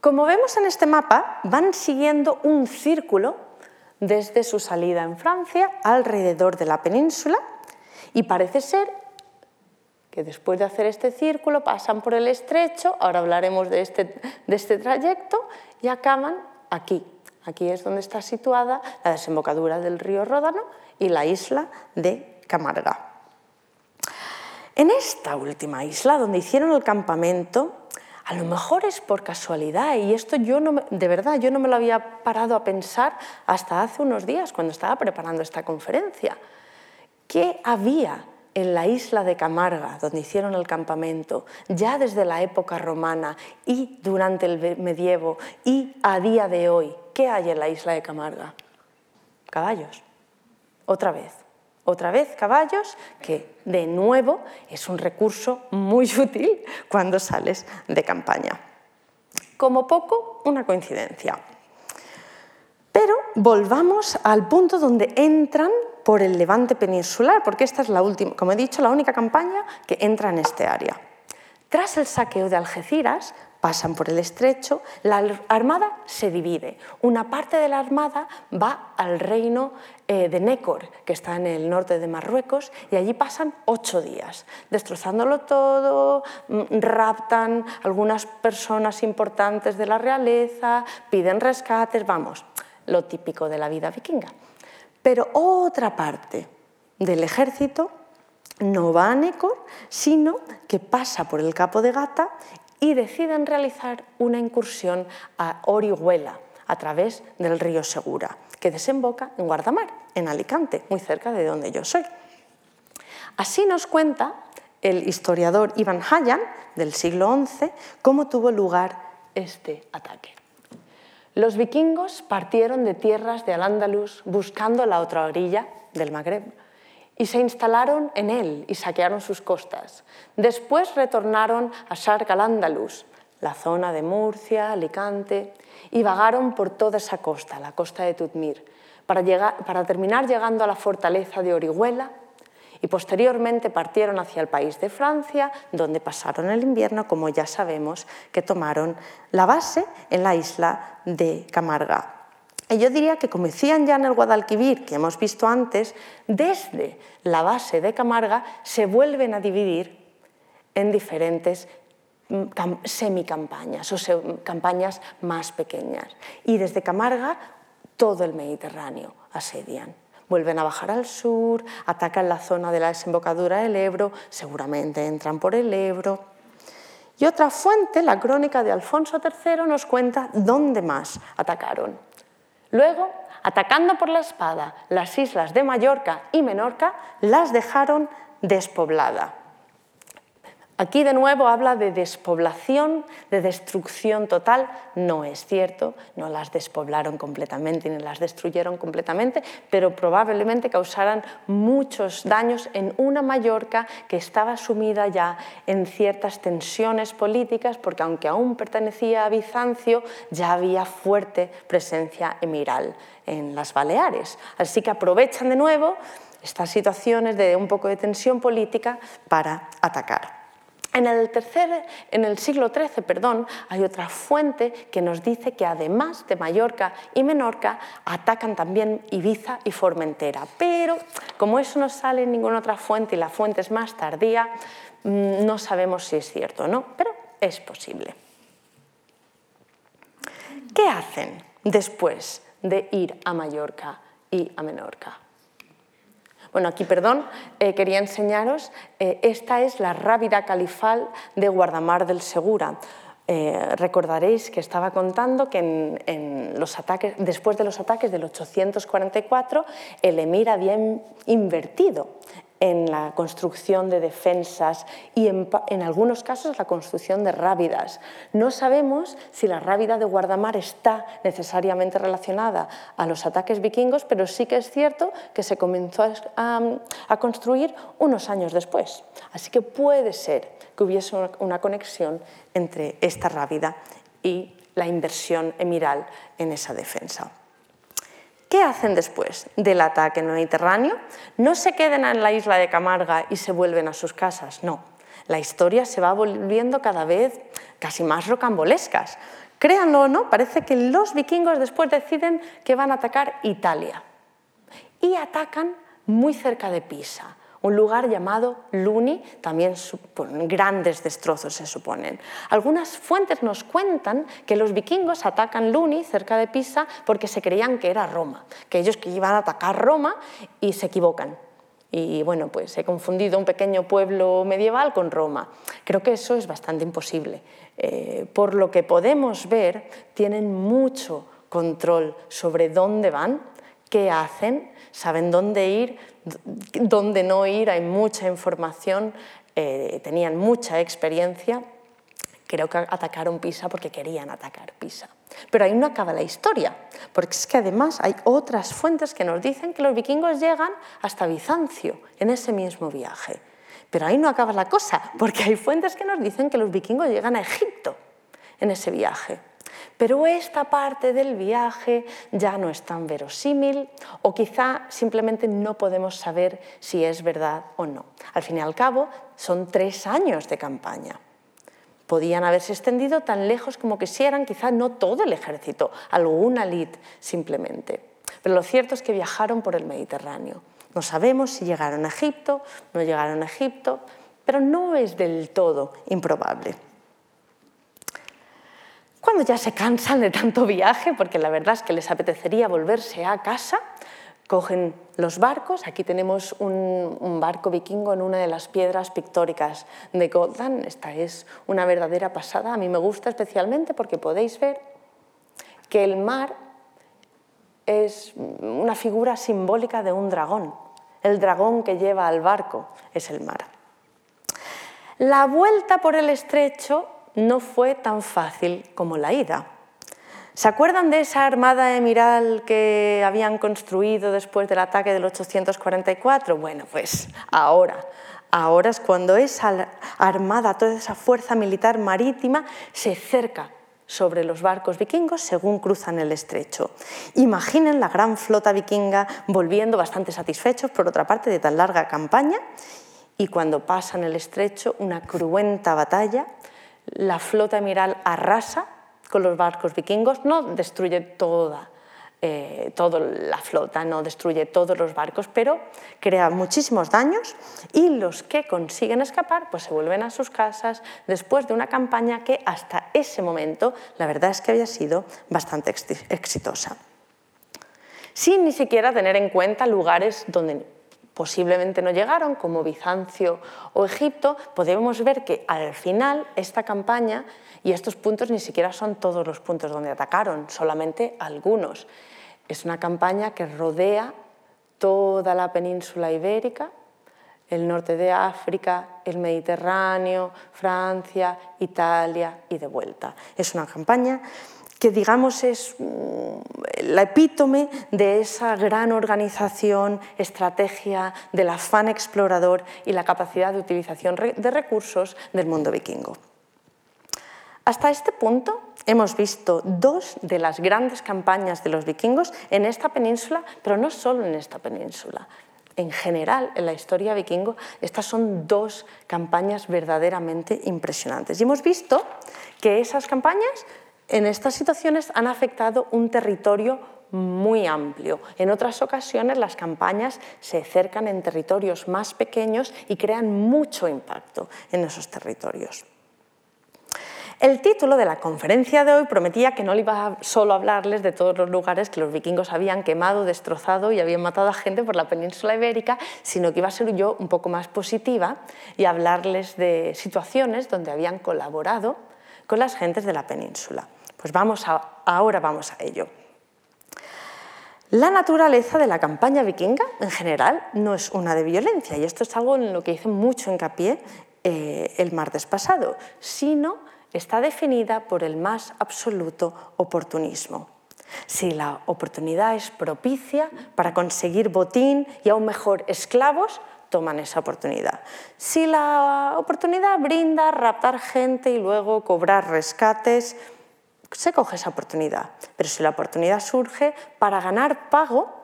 Como vemos en este mapa, van siguiendo un círculo desde su salida en Francia alrededor de la península y parece ser que después de hacer este círculo pasan por el estrecho, ahora hablaremos de este, de este trayecto, y acaban aquí. Aquí es donde está situada la desembocadura del río Ródano y la isla de Camarga. En esta última isla, donde hicieron el campamento, a lo mejor es por casualidad y esto yo no, de verdad yo no me lo había parado a pensar hasta hace unos días cuando estaba preparando esta conferencia. ¿Qué había en la isla de Camarga, donde hicieron el campamento, ya desde la época romana y durante el medievo y a día de hoy? ¿Qué hay en la isla de Camarga? Caballos. Otra vez. Otra vez caballos, que de nuevo es un recurso muy útil cuando sales de campaña. Como poco, una coincidencia. Pero volvamos al punto donde entran por el levante peninsular, porque esta es la última, como he dicho, la única campaña que entra en este área. Tras el saqueo de Algeciras, pasan por el estrecho, la armada se divide. Una parte de la armada va al reino eh, de Nécor, que está en el norte de Marruecos, y allí pasan ocho días, destrozándolo todo, mm, raptan algunas personas importantes de la realeza, piden rescates, vamos, lo típico de la vida vikinga. Pero otra parte del ejército no va a Nécor, sino que pasa por el Capo de Gata y deciden realizar una incursión a Orihuela a través del río Segura, que desemboca en Guardamar, en Alicante, muy cerca de donde yo soy. Así nos cuenta el historiador Ivan Hayan, del siglo XI, cómo tuvo lugar este ataque. Los vikingos partieron de tierras de Al-Ándalus buscando la otra orilla del Magreb y se instalaron en él y saquearon sus costas. Después retornaron a Sharq al-Ándalus, la zona de Murcia, Alicante, y vagaron por toda esa costa, la costa de Tutmir, para, llegar, para terminar llegando a la fortaleza de Orihuela y posteriormente partieron hacia el país de Francia, donde pasaron el invierno, como ya sabemos, que tomaron la base en la isla de Camarga. Y yo diría que como decían ya en el Guadalquivir, que hemos visto antes, desde la base de Camarga se vuelven a dividir en diferentes mm, semicampañas o campañas más pequeñas. Y desde Camarga todo el Mediterráneo asedian vuelven a bajar al sur, atacan la zona de la desembocadura del Ebro, seguramente entran por el Ebro. Y otra fuente, la crónica de Alfonso III, nos cuenta dónde más atacaron. Luego, atacando por la espada las islas de Mallorca y Menorca, las dejaron despobladas. Aquí de nuevo habla de despoblación, de destrucción total. No es cierto, no las despoblaron completamente ni las destruyeron completamente, pero probablemente causaran muchos daños en una Mallorca que estaba sumida ya en ciertas tensiones políticas, porque aunque aún pertenecía a Bizancio, ya había fuerte presencia emiral en las Baleares. Así que aprovechan de nuevo estas situaciones de un poco de tensión política para atacar. En el, siglo XIII perdón, hay otra fuente que nos dice que además de Mallorca y Menorca atacan también Ibiza y Formentera. Pero como eso no sale en ninguna otra fuente y la fuente es más tardía, mm, no sabemos si es cierto o no, pero es posible. ¿Qué hacen después de ir a Mallorca y a Menorca? Bueno, aquí, perdón, eh, quería enseñaros, eh, esta es la rábida califal de Guardamar del Segura. Eh, recordaréis que estaba contando que después de los ataques del 844 el emir había invertido en la construcción de defensas y en, en, algunos casos la construcción de rábidas. No sabemos si la rábida de guardamar está necesariamente relacionada a los ataques vikingos, pero sí que es cierto que se comenzó a, a construir unos años después. Así que puede ser que hubiese una conexión entre esta rábida y la inversión emiral en esa defensa. ¿Qué hacen después del ataque en el Mediterráneo? No se quedan en la isla de Camarga y se vuelven a sus casas, no. La historia se va volviendo cada vez casi más rocambolescas. Créanlo o no, parece que los vikingos después deciden que van a atacar Italia. Y atacan muy cerca de Pisa un lugar llamado Luni, también grandes destrozos se suponen. Algunas fuentes nos cuentan que los vikingos atacan Luni, cerca de Pisa, porque se creían que era Roma, que ellos que iban a atacar Roma y se equivocan. Y bueno, pues he confundido un pequeño pueblo medieval con Roma. Creo que eso es bastante imposible. Eh, por lo que podemos ver, tienen mucho control sobre dónde van, qué hacen, saben dónde ir, dónde no ir, hay mucha información, eh, tenían mucha experiencia. Creo que atacaron Pisa porque querían atacar Pisa. Pero ahí no acaba la historia, porque es que además hay otras fuentes que nos dicen que los vikingos llegan hasta Bizancio en ese mismo viaje. Pero ahí no acaba la cosa, porque hay fuentes que nos dicen que los vikingos llegan a Egipto en ese viaje. Pero esta parte del viaje ya no es tan verosímil o quizá simplemente no podemos saber si es verdad o no. Al fin y al cabo, son tres años de campaña. Podían haberse extendido tan lejos como quisieran, quizá no todo el ejército, alguna lid simplemente. Pero lo cierto es que viajaron por el Mediterráneo. No sabemos si llegaron a Egipto, no llegaron a Egipto, pero no es del todo improbable. Cuando ya se cansan de tanto viaje, porque la verdad es que les apetecería volverse a casa, cogen los barcos. Aquí tenemos un, barco vikingo en una de las piedras pictóricas de Gotland. Esta es una verdadera pasada. A mí me gusta especialmente porque podéis ver que el mar es una figura simbólica de un dragón. El dragón que lleva al barco es el mar. La vuelta por el estrecho no fue tan fácil como la ida. ¿Se acuerdan de esa armada emiral que habían construido después del ataque del 844? Bueno, pues ahora, ahora es cuando esa armada, toda esa fuerza militar marítima se cerca sobre los barcos vikingos según cruzan el estrecho. Imaginen la gran flota vikinga volviendo bastante satisfechos, por otra parte, de tan larga campaña, y cuando pasan el estrecho, una cruenta batalla la flota emiral arrasa con los barcos vikingos, no destruye toda, eh, toda la flota, no destruye todos los barcos, pero crea muchísimos daños y los que consiguen escapar pues se vuelven a sus casas después de una campaña que hasta ese momento la verdad es que había sido bastante exitosa. Sin ni siquiera tener en cuenta lugares donde posiblemente no llegaron, como Bizancio o Egipto, podemos ver que al final esta campaña y estos puntos ni siquiera son todos los puntos donde atacaron, solamente algunos. Es una campaña que rodea toda la península ibérica, el norte de África, el Mediterráneo, Francia, Italia y de vuelta. Es una campaña que digamos es mm, la epítome de esa gran organización, estrategia del afán explorador y la capacidad de utilización de recursos del mundo vikingo. Hasta este punto hemos visto dos de las grandes campañas de los vikingos en esta península, pero no solo en esta península. En general, en la historia vikingo, estas son dos campañas verdaderamente impresionantes. Y hemos visto que esas campañas en estas situaciones han afectado un territorio muy amplio. En otras ocasiones las campañas se cercan en territorios más pequeños y crean mucho impacto en esos territorios. El título de la conferencia de hoy prometía que no le iba solo a hablarles de todos los lugares que los vikingos habían quemado, destrozado y habían matado a gente por la península ibérica, sino que iba a ser yo un poco más positiva y hablarles de situaciones donde habían colaborado con las gentes de la península. Pues vamos ahora vamos a ello. La naturaleza de la campaña vikinga en general no es una de violencia, y esto es algo en lo que hice mucho hincapié eh, el martes pasado, sino está definida por el más absoluto oportunismo. Si la oportunidad es propicia para conseguir botín y aún mejor esclavos, toman esa oportunidad. Si la oportunidad brinda raptar gente y luego cobrar rescates, se coge esa oportunidad. Pero si la oportunidad surge para ganar pago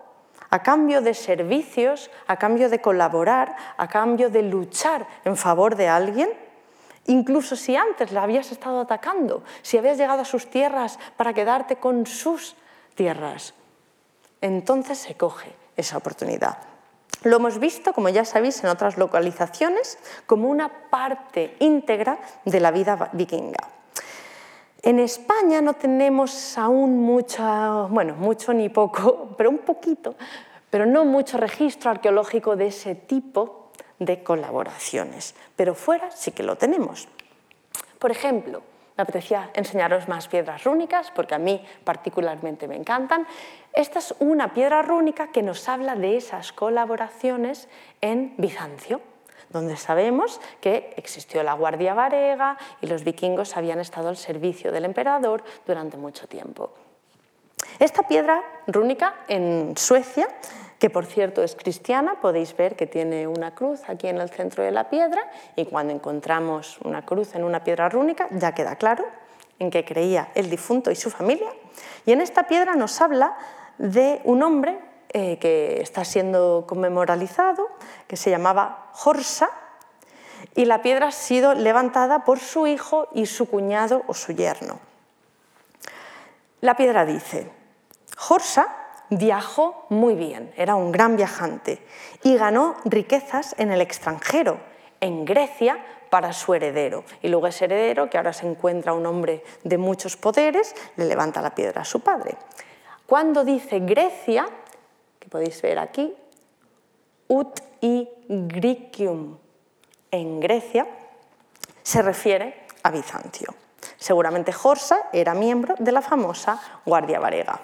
a cambio de servicios, a cambio de colaborar, a cambio de luchar en favor de alguien, incluso si antes la habías estado atacando, si habías llegado a sus tierras para quedarte con sus tierras, entonces se coge esa oportunidad. Lo hemos visto, como ya sabéis, en otras localizaciones, como una parte íntegra de la vida vikinga. En España no tenemos aún mucho, bueno, mucho ni poco, pero un poquito, pero no mucho registro arqueológico de ese tipo de colaboraciones, pero fuera sí que lo tenemos. Por ejemplo, me apetecía enseñaros más piedras rúnicas, porque a mí particularmente me encantan. Esta es una piedra rúnica que nos habla de esas colaboraciones en Bizancio, donde sabemos que existió la Guardia Varega y los vikingos habían estado al servicio del emperador durante mucho tiempo. Esta piedra rúnica en Suecia que por cierto es cristiana, podéis ver que tiene una cruz aquí en el centro de la piedra y cuando encontramos una cruz en una piedra rúnica ya queda claro en qué creía el difunto y su familia. Y en esta piedra nos habla de un hombre eh, que está siendo conmemoralizado, que se llamaba Horsa, y la piedra ha sido levantada por su hijo y su cuñado o su yerno. La piedra dice, Horsa viajó muy bien, era un gran viajante y ganó riquezas en el extranjero, en Grecia, para su heredero. Y luego ese heredero, que ahora se encuentra un hombre de muchos poderes, le levanta la piedra a su padre. Cuando dice Grecia, podéis ver aquí, ut y Gricium en Grecia, se refiere a Bizancio. Seguramente Jorsa era miembro de la famosa Guardia Varega.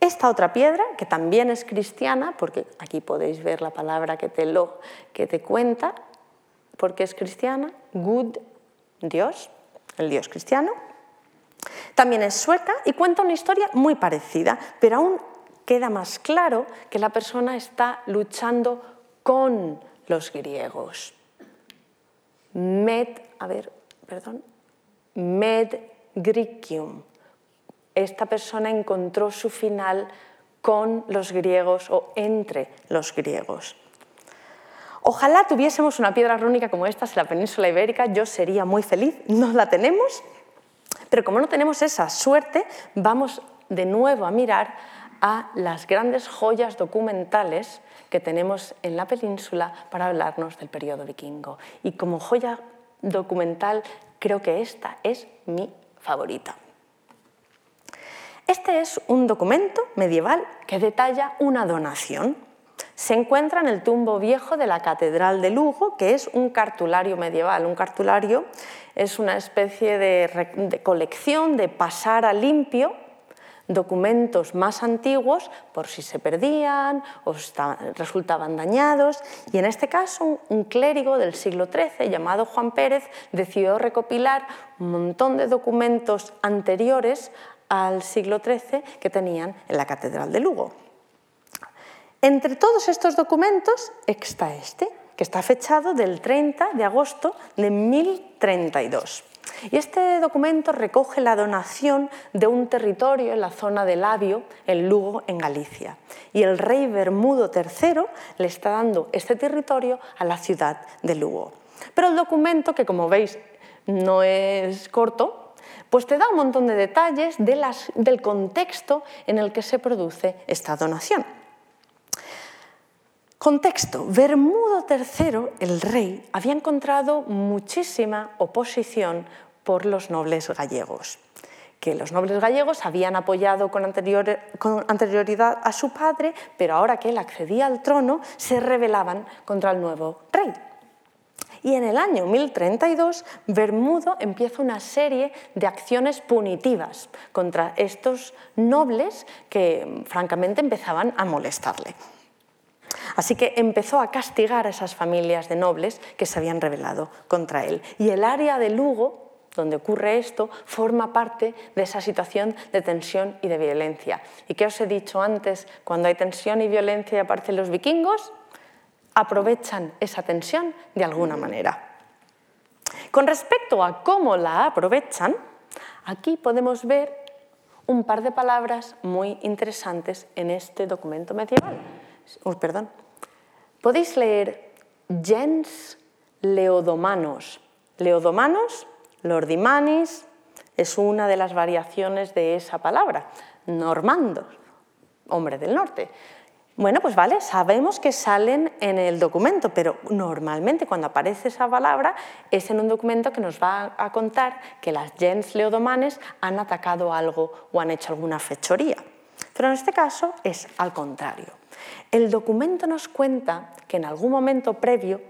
Esta otra piedra, que también es cristiana, porque aquí podéis ver la palabra que te, lo, que te cuenta, porque es cristiana, Good, Dios, el Dios cristiano. También es sueca y cuenta una historia muy parecida, pero aún queda más claro que la persona está luchando con los griegos. Med, a ver, perdón, Med Gricium, esta persona encontró su final con los griegos o entre los griegos. Ojalá tuviésemos una piedra rúnica como esta en la península ibérica, yo sería muy feliz, no la tenemos, pero como no tenemos esa suerte, vamos de nuevo a mirar a las grandes joyas documentales que tenemos en la península para hablarnos del periodo vikingo. Y como joya documental, creo que esta es mi favorita. Este es un documento medieval que detalla una donación. Se encuentra en el tumbo viejo de la Catedral de Lugo, que es un cartulario medieval. Un cartulario es una especie de, colección de pasar a limpio documentos más antiguos por si se perdían o resultaban dañados. Y en este caso, un clérigo del siglo XIII llamado Juan Pérez decidió recopilar un montón de documentos anteriores al siglo XIII que tenían en la Catedral de Lugo. Entre todos estos documentos está este, que está fechado del 30 de agosto de 1032. Y este documento recoge la donación de un territorio en la zona de Labio, en Lugo, en Galicia. Y el rey Bermudo III le está dando este territorio a la ciudad de Lugo. Pero el documento, que como veis no es corto, pues te da un montón de detalles del contexto en el que se produce esta donación. Contexto. Bermudo III, el rey, había encontrado muchísima oposición por los nobles gallegos que los nobles gallegos habían apoyado con, anterioridad a su padre, pero ahora que él accedía al trono, se rebelaban contra el nuevo rey. Y en el año 1032, Bermudo empieza una serie de acciones punitivas contra estos nobles que francamente empezaban a molestarle. Así que empezó a castigar a esas familias de nobles que se habían rebelado contra él. Y el área de Lugo, donde ocurre esto, forma parte de esa situación de tensión y de violencia. ¿Y qué os he dicho antes? Cuando hay tensión y violencia y aparecen los vikingos, aprovechan esa tensión de alguna manera. Con respecto a cómo la aprovechan, aquí podemos ver un par de palabras muy interesantes en este documento medieval. Perdón. Podéis leer gens leodomanos. Leodomanos Lordimanis es una de las variaciones de esa palabra. Normandos, hombre del norte. Bueno, pues vale, sabemos que salen en el documento, pero normalmente cuando aparece esa palabra es en un documento que nos va a contar que las gens leodomanes han atacado algo o han hecho alguna fechoría. Pero en este caso es al contrario. El documento nos cuenta que en algún momento previo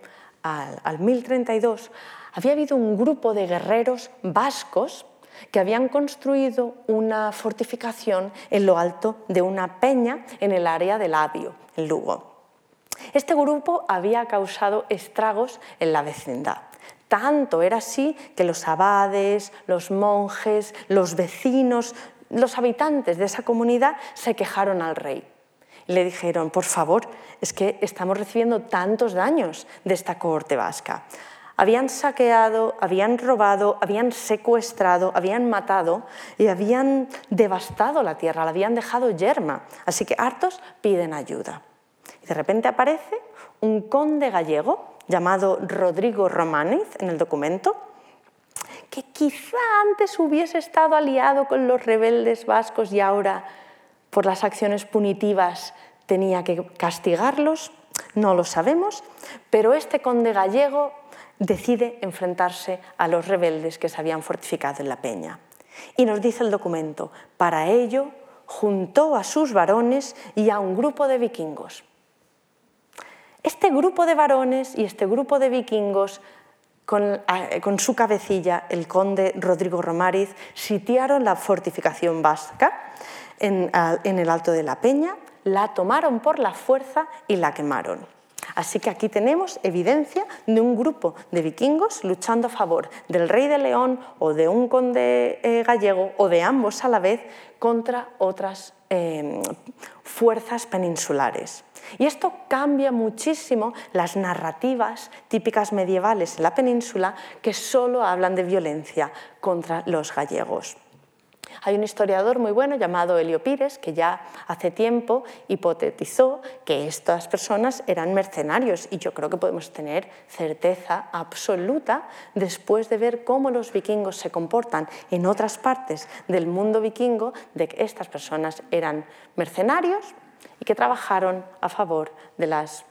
al, al 1032 había habido un grupo de guerreros vascos que habían construido una fortificación en lo alto de una peña en el área del Labio, en Lugo. Este grupo había causado estragos en la vecindad. Tanto era así que los abades, los monjes, los vecinos, los habitantes de esa comunidad se quejaron al rey. Le dijeron, por favor, es que estamos recibiendo tantos daños de esta cohorte vasca habían saqueado, habían robado, habían secuestrado, habían matado y habían devastado la tierra, la habían dejado yerma. Así que hartos piden ayuda. Y de repente aparece un conde gallego llamado Rodrigo Románez en el documento, que quizá antes hubiese estado aliado con los rebeldes vascos y ahora por las acciones punitivas tenía que castigarlos, no lo sabemos, pero este conde gallego decide enfrentarse a los rebeldes que se habían fortificado en la peña. Y nos dice el documento, para ello juntó a sus varones y a un grupo de vikingos. Este grupo de varones y este grupo de vikingos, con, su cabecilla, el conde Rodrigo Romariz, sitiaron la fortificación vasca en el Alto de la Peña, la tomaron por la fuerza y la quemaron. Así que aquí tenemos evidencia de un grupo de vikingos luchando a favor del rey de León o de un conde eh, gallego o de ambos a la vez contra otras em, fuerzas peninsulares. Y esto cambia muchísimo las narrativas típicas medievales en la península que solo hablan de violencia contra los gallegos. Hay un historiador muy bueno llamado Helio Pires que ya hace tiempo hipotetizó que estas personas eran mercenarios y yo creo que podemos tener certeza absoluta después de ver cómo los vikingos se comportan en otras partes del mundo vikingo de que estas personas eran mercenarios y que trabajaron a favor de, las,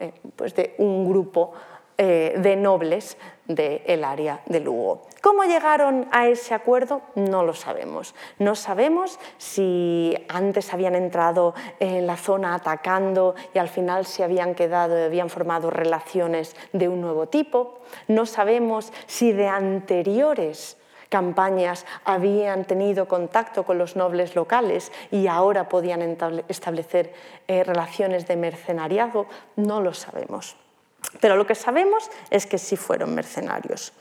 eh, pues de un grupo eh, de nobles del área de Lugo. ¿Cómo llegaron a ese acuerdo? No lo sabemos. No sabemos si antes habían entrado en la zona atacando y al final se habían quedado, habían formado relaciones de un nuevo tipo. No sabemos si de anteriores campañas habían tenido contacto con los nobles locales y ahora podían establecer eh, relaciones de mercenariado. No lo sabemos. Pero lo que sabemos es que sí fueron mercenarios.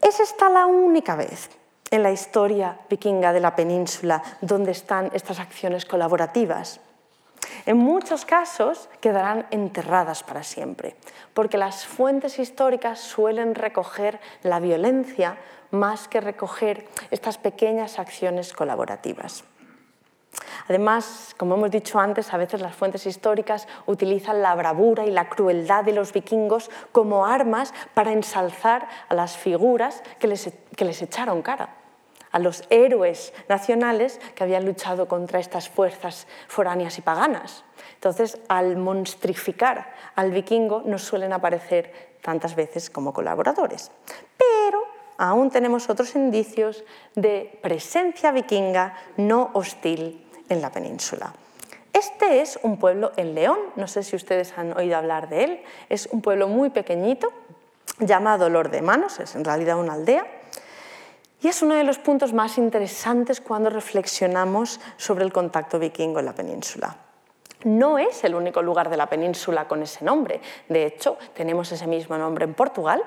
¿Es esta la única vez en la historia vikinga de la península donde están estas acciones colaborativas? En muchos casos quedarán enterradas para siempre, porque las fuentes históricas suelen recoger la violencia más que recoger estas pequeñas acciones colaborativas. Además, como hemos dicho antes, a veces las fuentes históricas utilizan la bravura y la crueldad de los vikingos como armas para ensalzar a las figuras que les, que les echaron cara a los héroes nacionales que habían luchado contra estas fuerzas foráneas y paganas. Entonces, al monstrificar al vikingo, nos suelen aparecer tantas veces como colaboradores. Pero aún tenemos otros indicios de presencia vikinga no hostil en la península. Este es un pueblo en León, no sé si ustedes han oído hablar de él, es un pueblo muy pequeñito, llamado Lord de Manos, es en realidad una aldea, y es uno de los puntos más interesantes cuando reflexionamos sobre el contacto vikingo en la península. No es el único lugar de la península con ese nombre. De hecho, tenemos ese mismo nombre en Portugal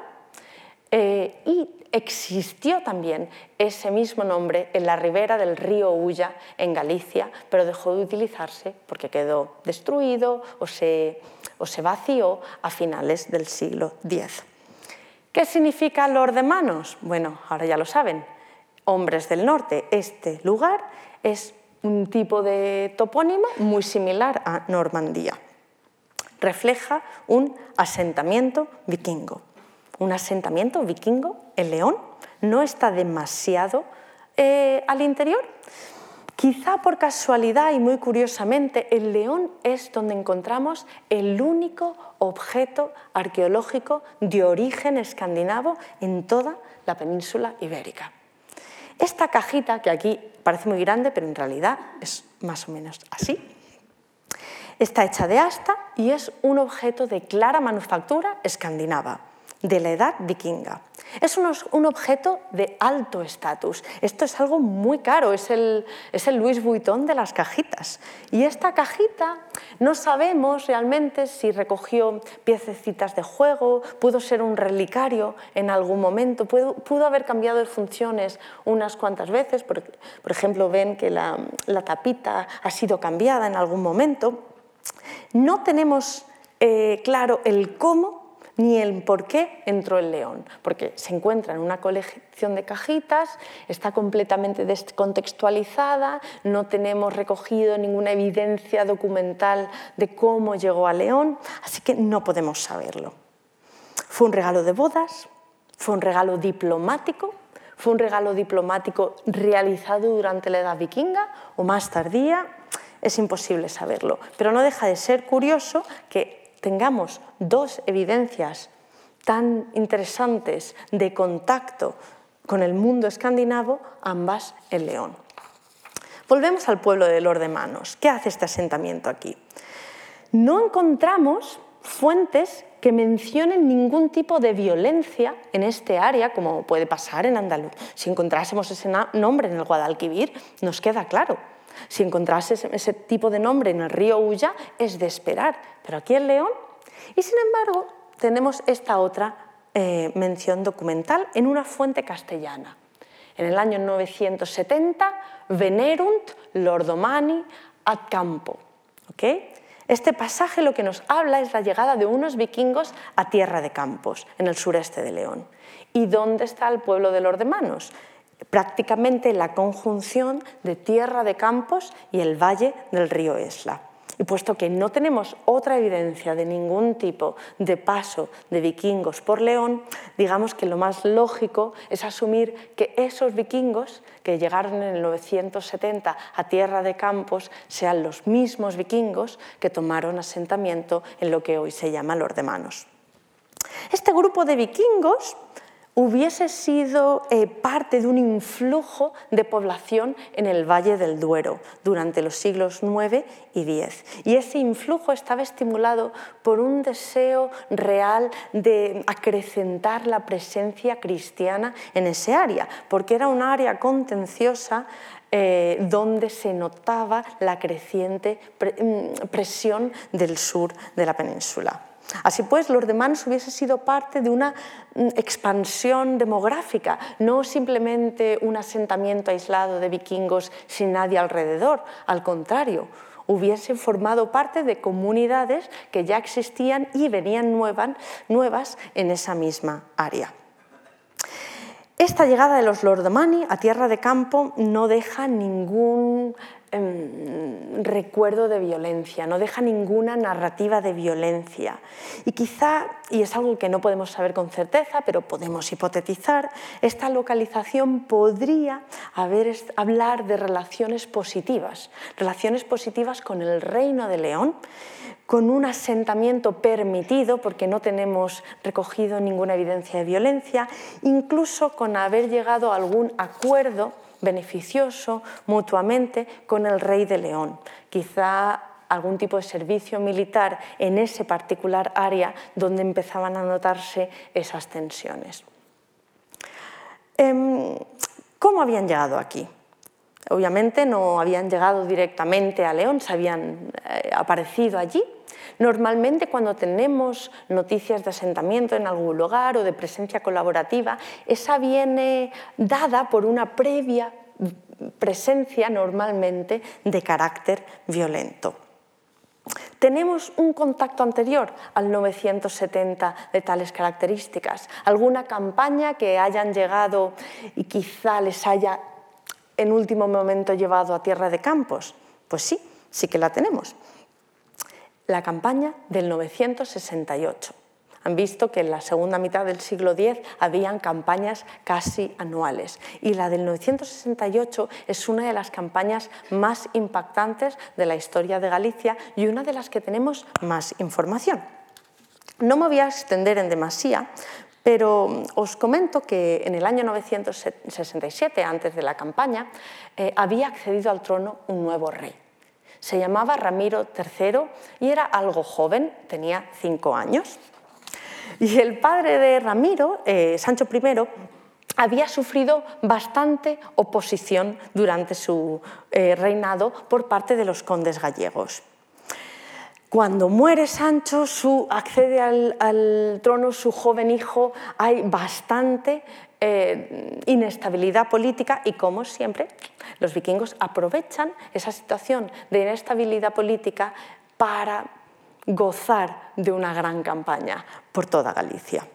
eh, y existió también ese mismo nombre en la ribera del río Ulla, en Galicia, pero dejó de utilizarse porque quedó destruido o se, o se vació a finales del siglo X. ¿Qué significa Lord de Manos? Bueno, ahora ya lo saben. Hombres del norte, este lugar es un tipo de topónimo muy similar a Normandía. Refleja un asentamiento vikingo. Un asentamiento vikingo, el León, no está demasiado eh, al interior. Quizá por casualidad y muy curiosamente, el León es donde encontramos el único objeto arqueológico de origen escandinavo en toda la península ibérica. Esta cajita, que aquí parece muy grande, pero en realidad es más o menos así, está hecha de asta y es un objeto de clara manufactura escandinava de la edad vikinga. Es un, objeto de alto estatus. Esto es algo muy caro, es el, es el Louis Vuitton de las cajitas. Y esta cajita no sabemos realmente si recogió piececitas de juego, pudo ser un relicario en algún momento, pudo, pudo haber cambiado de funciones unas cuantas veces. Por, ejemplo, ven que la, la, tapita ha sido cambiada en algún momento. No tenemos eh, claro el cómo ni el por qué entró el león, porque se encuentra en una colección de cajitas, está completamente descontextualizada, no tenemos recogido ninguna evidencia documental de cómo llegó a León, así que no podemos saberlo. Fue un regalo de bodas, fue un regalo diplomático, fue un regalo diplomático realizado durante la edad vikinga o más tardía, es imposible saberlo, pero no deja de ser curioso que tengamos dos evidencias tan interesantes de contacto con el mundo escandinavo, ambas en León. Volvemos al pueblo de Lordemanos. ¿Qué hace este asentamiento aquí? No encontramos fuentes que mencionen ningún tipo de violencia en este área, como puede pasar en Andaluz. Si encontrásemos ese nombre en el Guadalquivir, nos queda claro. Si encontrases ese tipo de nombre en el río Ulla, es de esperar, pero aquí en León. Y sin embargo, tenemos esta otra eh, mención documental en una fuente castellana. En el año 970, Venerunt Lordomani ad campo. Este pasaje lo que nos habla es la llegada de unos vikingos a Tierra de Campos, en el sureste de León. ¿Y dónde está el pueblo de Lordemanos? Prácticamente la conjunción de tierra de campos y el valle del río Esla. Y puesto que no tenemos otra evidencia de ningún tipo de paso de vikingos por León, digamos que lo más lógico es asumir que esos vikingos que llegaron en el 970 a Tierra de Campos sean los mismos vikingos que tomaron asentamiento en lo que hoy se llama Lordemanos. Este grupo de vikingos hubiese sido eh, parte de un influjo de población en el Valle del Duero durante los siglos IX y X. Y ese influjo estaba estimulado por un deseo real de acrecentar la presencia cristiana en ese área, porque era un área contenciosa eh, donde se notaba la creciente mm, presión del sur de la península. Así pues, los demás hubiese sido parte de una mm, expansión demográfica, no simplemente un asentamiento aislado de vikingos sin nadie alrededor, al contrario, hubiesen formado parte de comunidades que ya existían y venían nuevas en esa misma área. Esta llegada de los Lordomani a tierra de campo no deja ningún Em, recuerdo de violencia, no deja ninguna narrativa de violencia. Y quizá, y es algo que no podemos saber con certeza, pero podemos hipotetizar, esta localización podría haber, hablar de relaciones positivas, relaciones positivas con el reino de León, con un asentamiento permitido, porque no tenemos recogido ninguna evidencia de violencia, incluso con haber llegado a algún acuerdo beneficioso mutuamente con el rey de León. Quizá algún tipo de servicio militar en ese particular área donde empezaban a notarse esas tensiones. Em, ¿Cómo habían llegado aquí? Obviamente no habían llegado directamente a León, se habían eh, aparecido allí. Normalmente cuando tenemos noticias de asentamiento en algún lugar o de presencia colaborativa, esa viene dada por una previa presencia normalmente de carácter violento. Tenemos un contacto anterior al 970 de tales características, alguna campaña que hayan llegado y quizá les haya en último momento llevado a tierra de campos. Pues sí, sí que la tenemos. La campaña del 968 han visto que en la segunda mitad del siglo X habían campañas casi anuales y la del 968 es una de las campañas más impactantes de la historia de Galicia y una de las que tenemos más información. No me voy a extender en demasía, pero os comento que en el año 967, antes de la campaña, eh, había accedido al trono un nuevo rey. Se llamaba Ramiro III y era algo joven, tenía cinco años. Y el padre de Ramiro, eh, Sancho I, había sufrido bastante oposición durante su eh, reinado por parte de los condes gallegos. Cuando muere Sancho, su, accede al, trono su joven hijo, hay bastante eh, inestabilidad política y como siempre los vikingos aprovechan esa situación de inestabilidad política para gozar de una gran campaña por toda Galicia.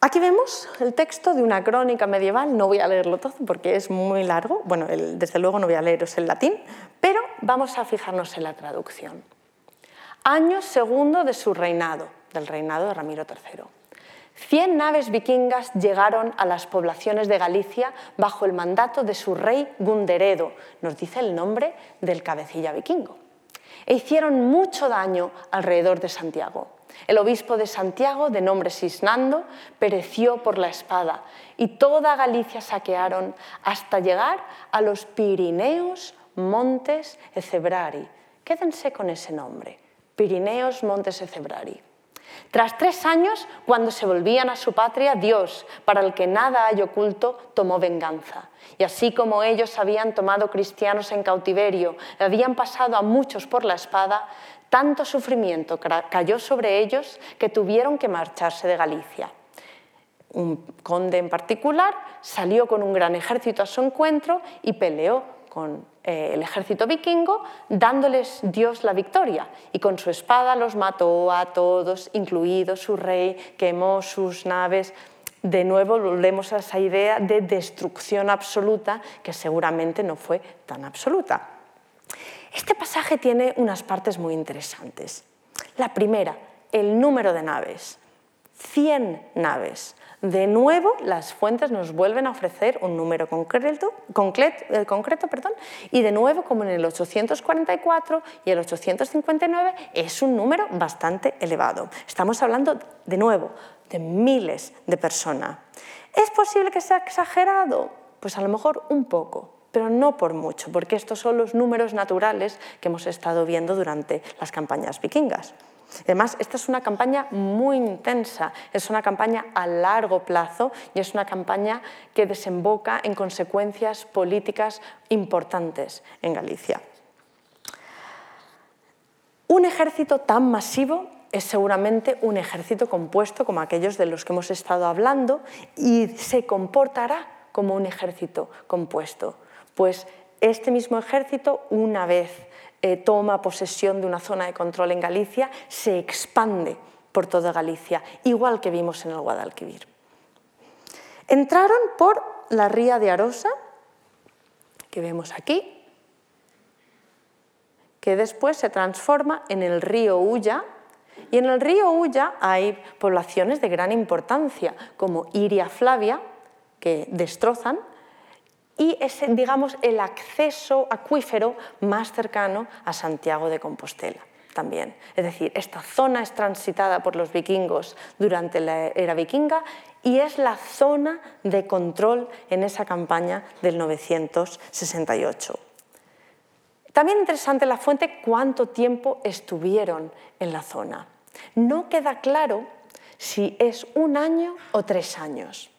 Aquí vemos el texto de una crónica medieval, no voy a leerlo todo porque es muy largo, bueno, desde luego no voy a leeros el latín, pero vamos a fijarnos en la traducción. Año segundo de su reinado, del reinado de Ramiro III. Cien naves vikingas llegaron a las poblaciones de Galicia bajo el mandato de su rey Gunderedo, nos dice el nombre del cabecilla vikingo e hicieron mucho daño alrededor de Santiago. El obispo de Santiago, de nombre Sisnando, pereció por la espada y toda Galicia saquearon hasta llegar a los Pirineos Montes Ecebrari. Quédense con ese nombre, Pirineos Montes Ecebrari. Tras tres años, cuando se volvían a su patria, Dios, para el que nada hay oculto, tomó venganza. Y así como ellos habían tomado cristianos en cautiverio, habían pasado a muchos por la espada, tanto sufrimiento cayó sobre ellos que tuvieron que marcharse de Galicia. Un conde en particular salió con un gran ejército a su encuentro y peleó con eh, el ejército vikingo, dándoles Dios la victoria. Y con su espada los mató a todos, incluido su rey, quemó sus naves. De nuevo volvemos a esa idea de destrucción absoluta, que seguramente no fue tan absoluta. Este pasaje tiene unas partes muy interesantes. La primera, el número de naves. 100 naves. De nuevo, las fuentes nos vuelven a ofrecer un número concreto, eh, y de nuevo, como en el 844 y el 859, es un número bastante elevado. Estamos hablando, de nuevo, de miles de personas. ¿Es posible que sea exagerado? Pues a lo mejor un poco, pero no por mucho, porque estos son los números naturales que hemos estado viendo durante las campañas vikingas. Además, esta es una campaña muy intensa, es una campaña a largo plazo y es una campaña que desemboca en consecuencias políticas importantes en Galicia. Un ejército tan masivo es seguramente un ejército compuesto como aquellos de los que hemos estado hablando y se comportará como un ejército compuesto, pues este mismo ejército, una vez eh, toma posesión de una zona de control en Galicia, se expande por toda Galicia, igual que vimos en el Guadalquivir. Entraron por la ría de Arosa, que vemos aquí, que después se transforma en el río Ulla, y en el río Ulla hay poblaciones de gran importancia, como Iria Flavia, que destrozan, y es digamos, el acceso acuífero más cercano a Santiago de Compostela también. Es decir, esta zona es transitada por los vikingos durante la era vikinga y es la zona de control en esa campaña del 968. También interesante la fuente cuánto tiempo estuvieron en la zona. No queda claro si es un año o tres años,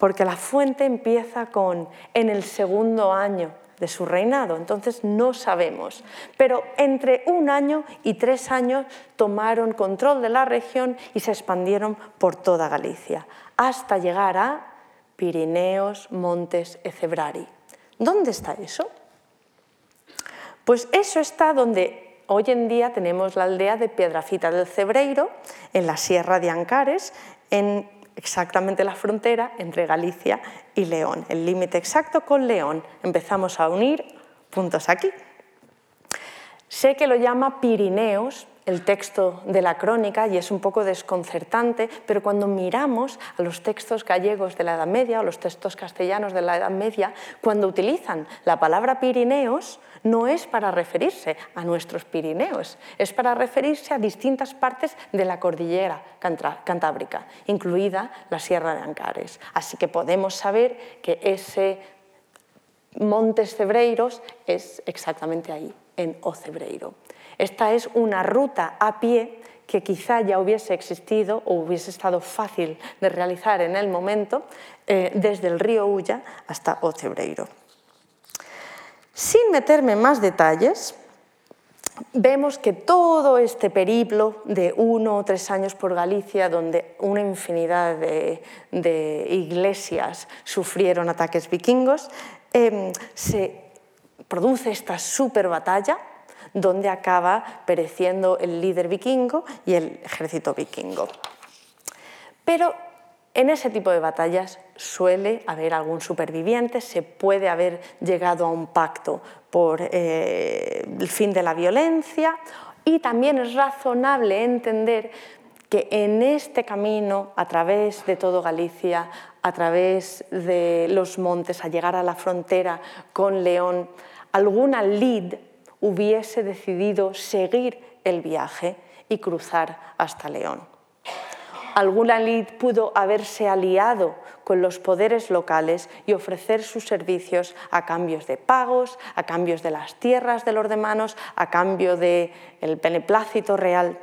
porque la fuente empieza con en el segundo año de su reinado, entonces no sabemos. Pero entre un año y tres años tomaron control de la región y se expandieron por toda Galicia, hasta llegar a Pirineos, Montes, Ecebrari. ¿Dónde está eso? Pues eso está donde hoy en día tenemos la aldea de Piedrafita del Cebreiro, en la Sierra de Ancares, en exactamente la frontera entre Galicia y León, el límite exacto con León. Empezamos a unir puntos aquí. Sé que lo llama Pirineos, el texto de la crónica, y es un poco desconcertante, pero cuando miramos a los textos gallegos de la Edad Media o los textos castellanos de la Edad Media, cuando utilizan la palabra Pirineos, no es para referirse a nuestros Pirineos, es para referirse a distintas partes de la cordillera cantábrica, incluida la Sierra de Ancares. Así que podemos saber que ese Montes Cebreiros es exactamente ahí, en Ocebreiro. Esta es una ruta a pie que quizá ya hubiese existido o hubiese estado fácil de realizar en el momento eh, desde el río Ulla hasta Ocebreiro. Sin meterme en más detalles, vemos que todo este periplo de uno o tres años por Galicia, donde una infinidad de, iglesias sufrieron ataques vikingos, em, se produce esta super batalla donde acaba pereciendo el líder vikingo y el ejército vikingo. Pero en ese tipo de batallas suele haber algún superviviente, se puede haber llegado a un pacto por eh, el fin de la violencia y también es razonable entender que en este camino, a través de todo Galicia, a través de los montes, a llegar a la frontera con León, alguna lid hubiese decidido seguir el viaje y cruzar hasta León. Alguna lid pudo haberse aliado con los poderes locales y ofrecer sus servicios a cambios de pagos, a cambios de las tierras de los demás, a cambio del beneplácito real.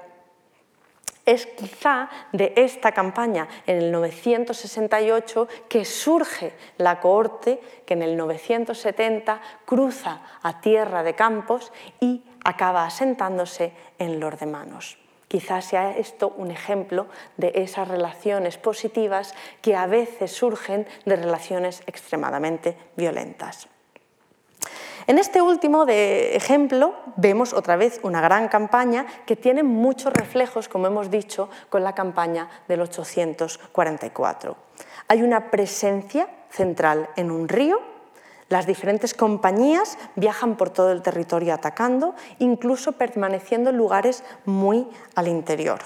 Es quizá de esta campaña en el 968 que surge la cohorte que en el 970 cruza a tierra de campos y acaba asentándose en los Manos. Quizás sea esto un ejemplo de esas relaciones positivas que a veces surgen de relaciones extremadamente violentas. En este último ejemplo vemos otra vez una gran campaña que tiene muchos reflejos, como hemos dicho, con la campaña del 844. Hay una presencia central en un río las diferentes compañías viajan por todo el territorio atacando, incluso permaneciendo en lugares muy al interior.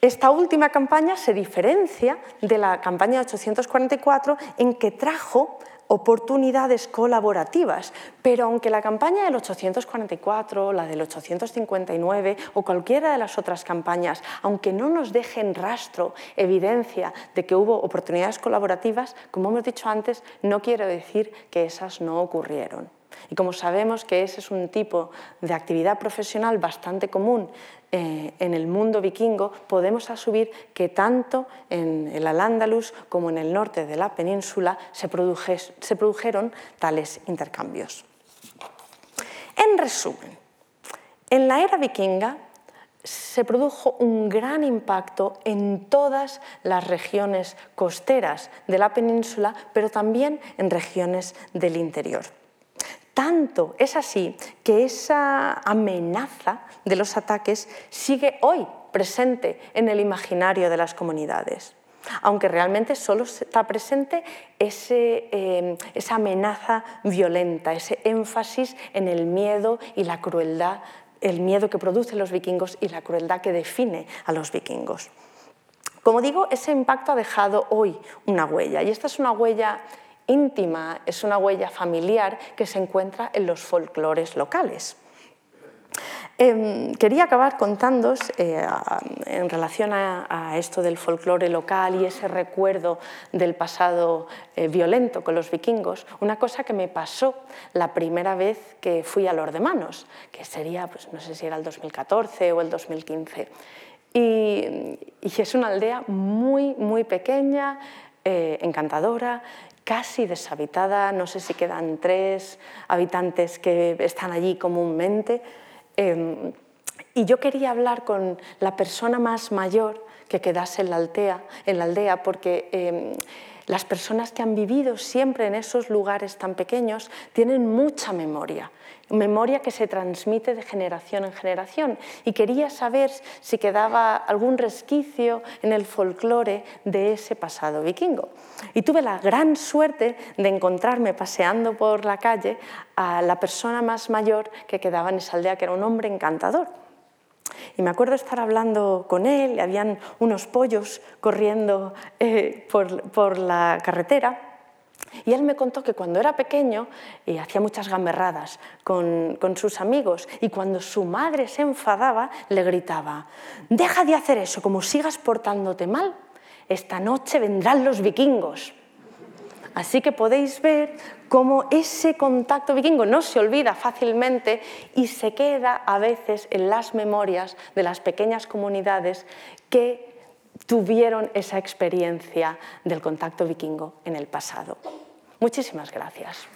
Esta última campaña se diferencia de la campaña de 844 en que trajo oportunidades colaborativas, pero aunque la campaña del 844, la del 859 o cualquiera de las otras campañas, aunque no nos dejen rastro, evidencia de que hubo oportunidades colaborativas, como hemos dicho antes, no quiere decir que esas no ocurrieron. Y como sabemos que ese es un tipo de actividad profesional bastante común eh, en el mundo vikingo, podemos asumir que tanto en el Al-Ándalus como en el norte de la península se, se produjeron tales intercambios. En resumen, en la era vikinga se produjo un gran impacto en todas las regiones costeras de la península, pero también en regiones del interior. Tanto es así que esa amenaza de los ataques sigue hoy presente en el imaginario de las comunidades, aunque realmente solo está presente eh, esa amenaza violenta, ese énfasis en el miedo y la crueldad, el miedo que producen los vikingos y la crueldad que define a los vikingos. Como digo, ese impacto ha dejado hoy una huella y esta es una huella íntima, es una huella familiar que se encuentra en los folclores locales. Em, quería acabar contándos eh, en relación a, esto del folclore local y ese recuerdo del pasado eh, violento con los vikingos, una cosa que me pasó la primera vez que fui a Lordemanos, que sería, pues, no sé si era el 2014 o el 2015. Y, y es una aldea muy, muy pequeña, eh, encantadora, casi deshabitada, no sé si quedan tres habitantes que están allí comúnmente. Em, y yo quería hablar con la persona más mayor que quedase en la aldea, en la aldea porque em, las personas que han vivido siempre en esos lugares tan pequeños tienen mucha memoria, memoria que se transmite de generación en generación. Y quería saber si quedaba algún resquicio en el folclore de ese pasado vikingo. Y tuve la gran suerte de encontrarme paseando por la calle a la persona más mayor que quedaba en esa aldea, que era un hombre encantador. Y me acuerdo estar hablando con él, habían unos pollos corriendo eh, por, la carretera. Y él me contó que cuando era pequeño hacía muchas gamberradas con, con, sus amigos y cuando su madre se enfadaba le gritaba, deja de hacer eso, como sigas portándote mal, esta noche vendrán los vikingos. Así que podéis ver cómo ese contacto vikingo no se olvida fácilmente y se queda a veces en las memorias de las pequeñas comunidades que tuvieron esa experiencia del contacto vikingo en el pasado. Muchísimas gracias.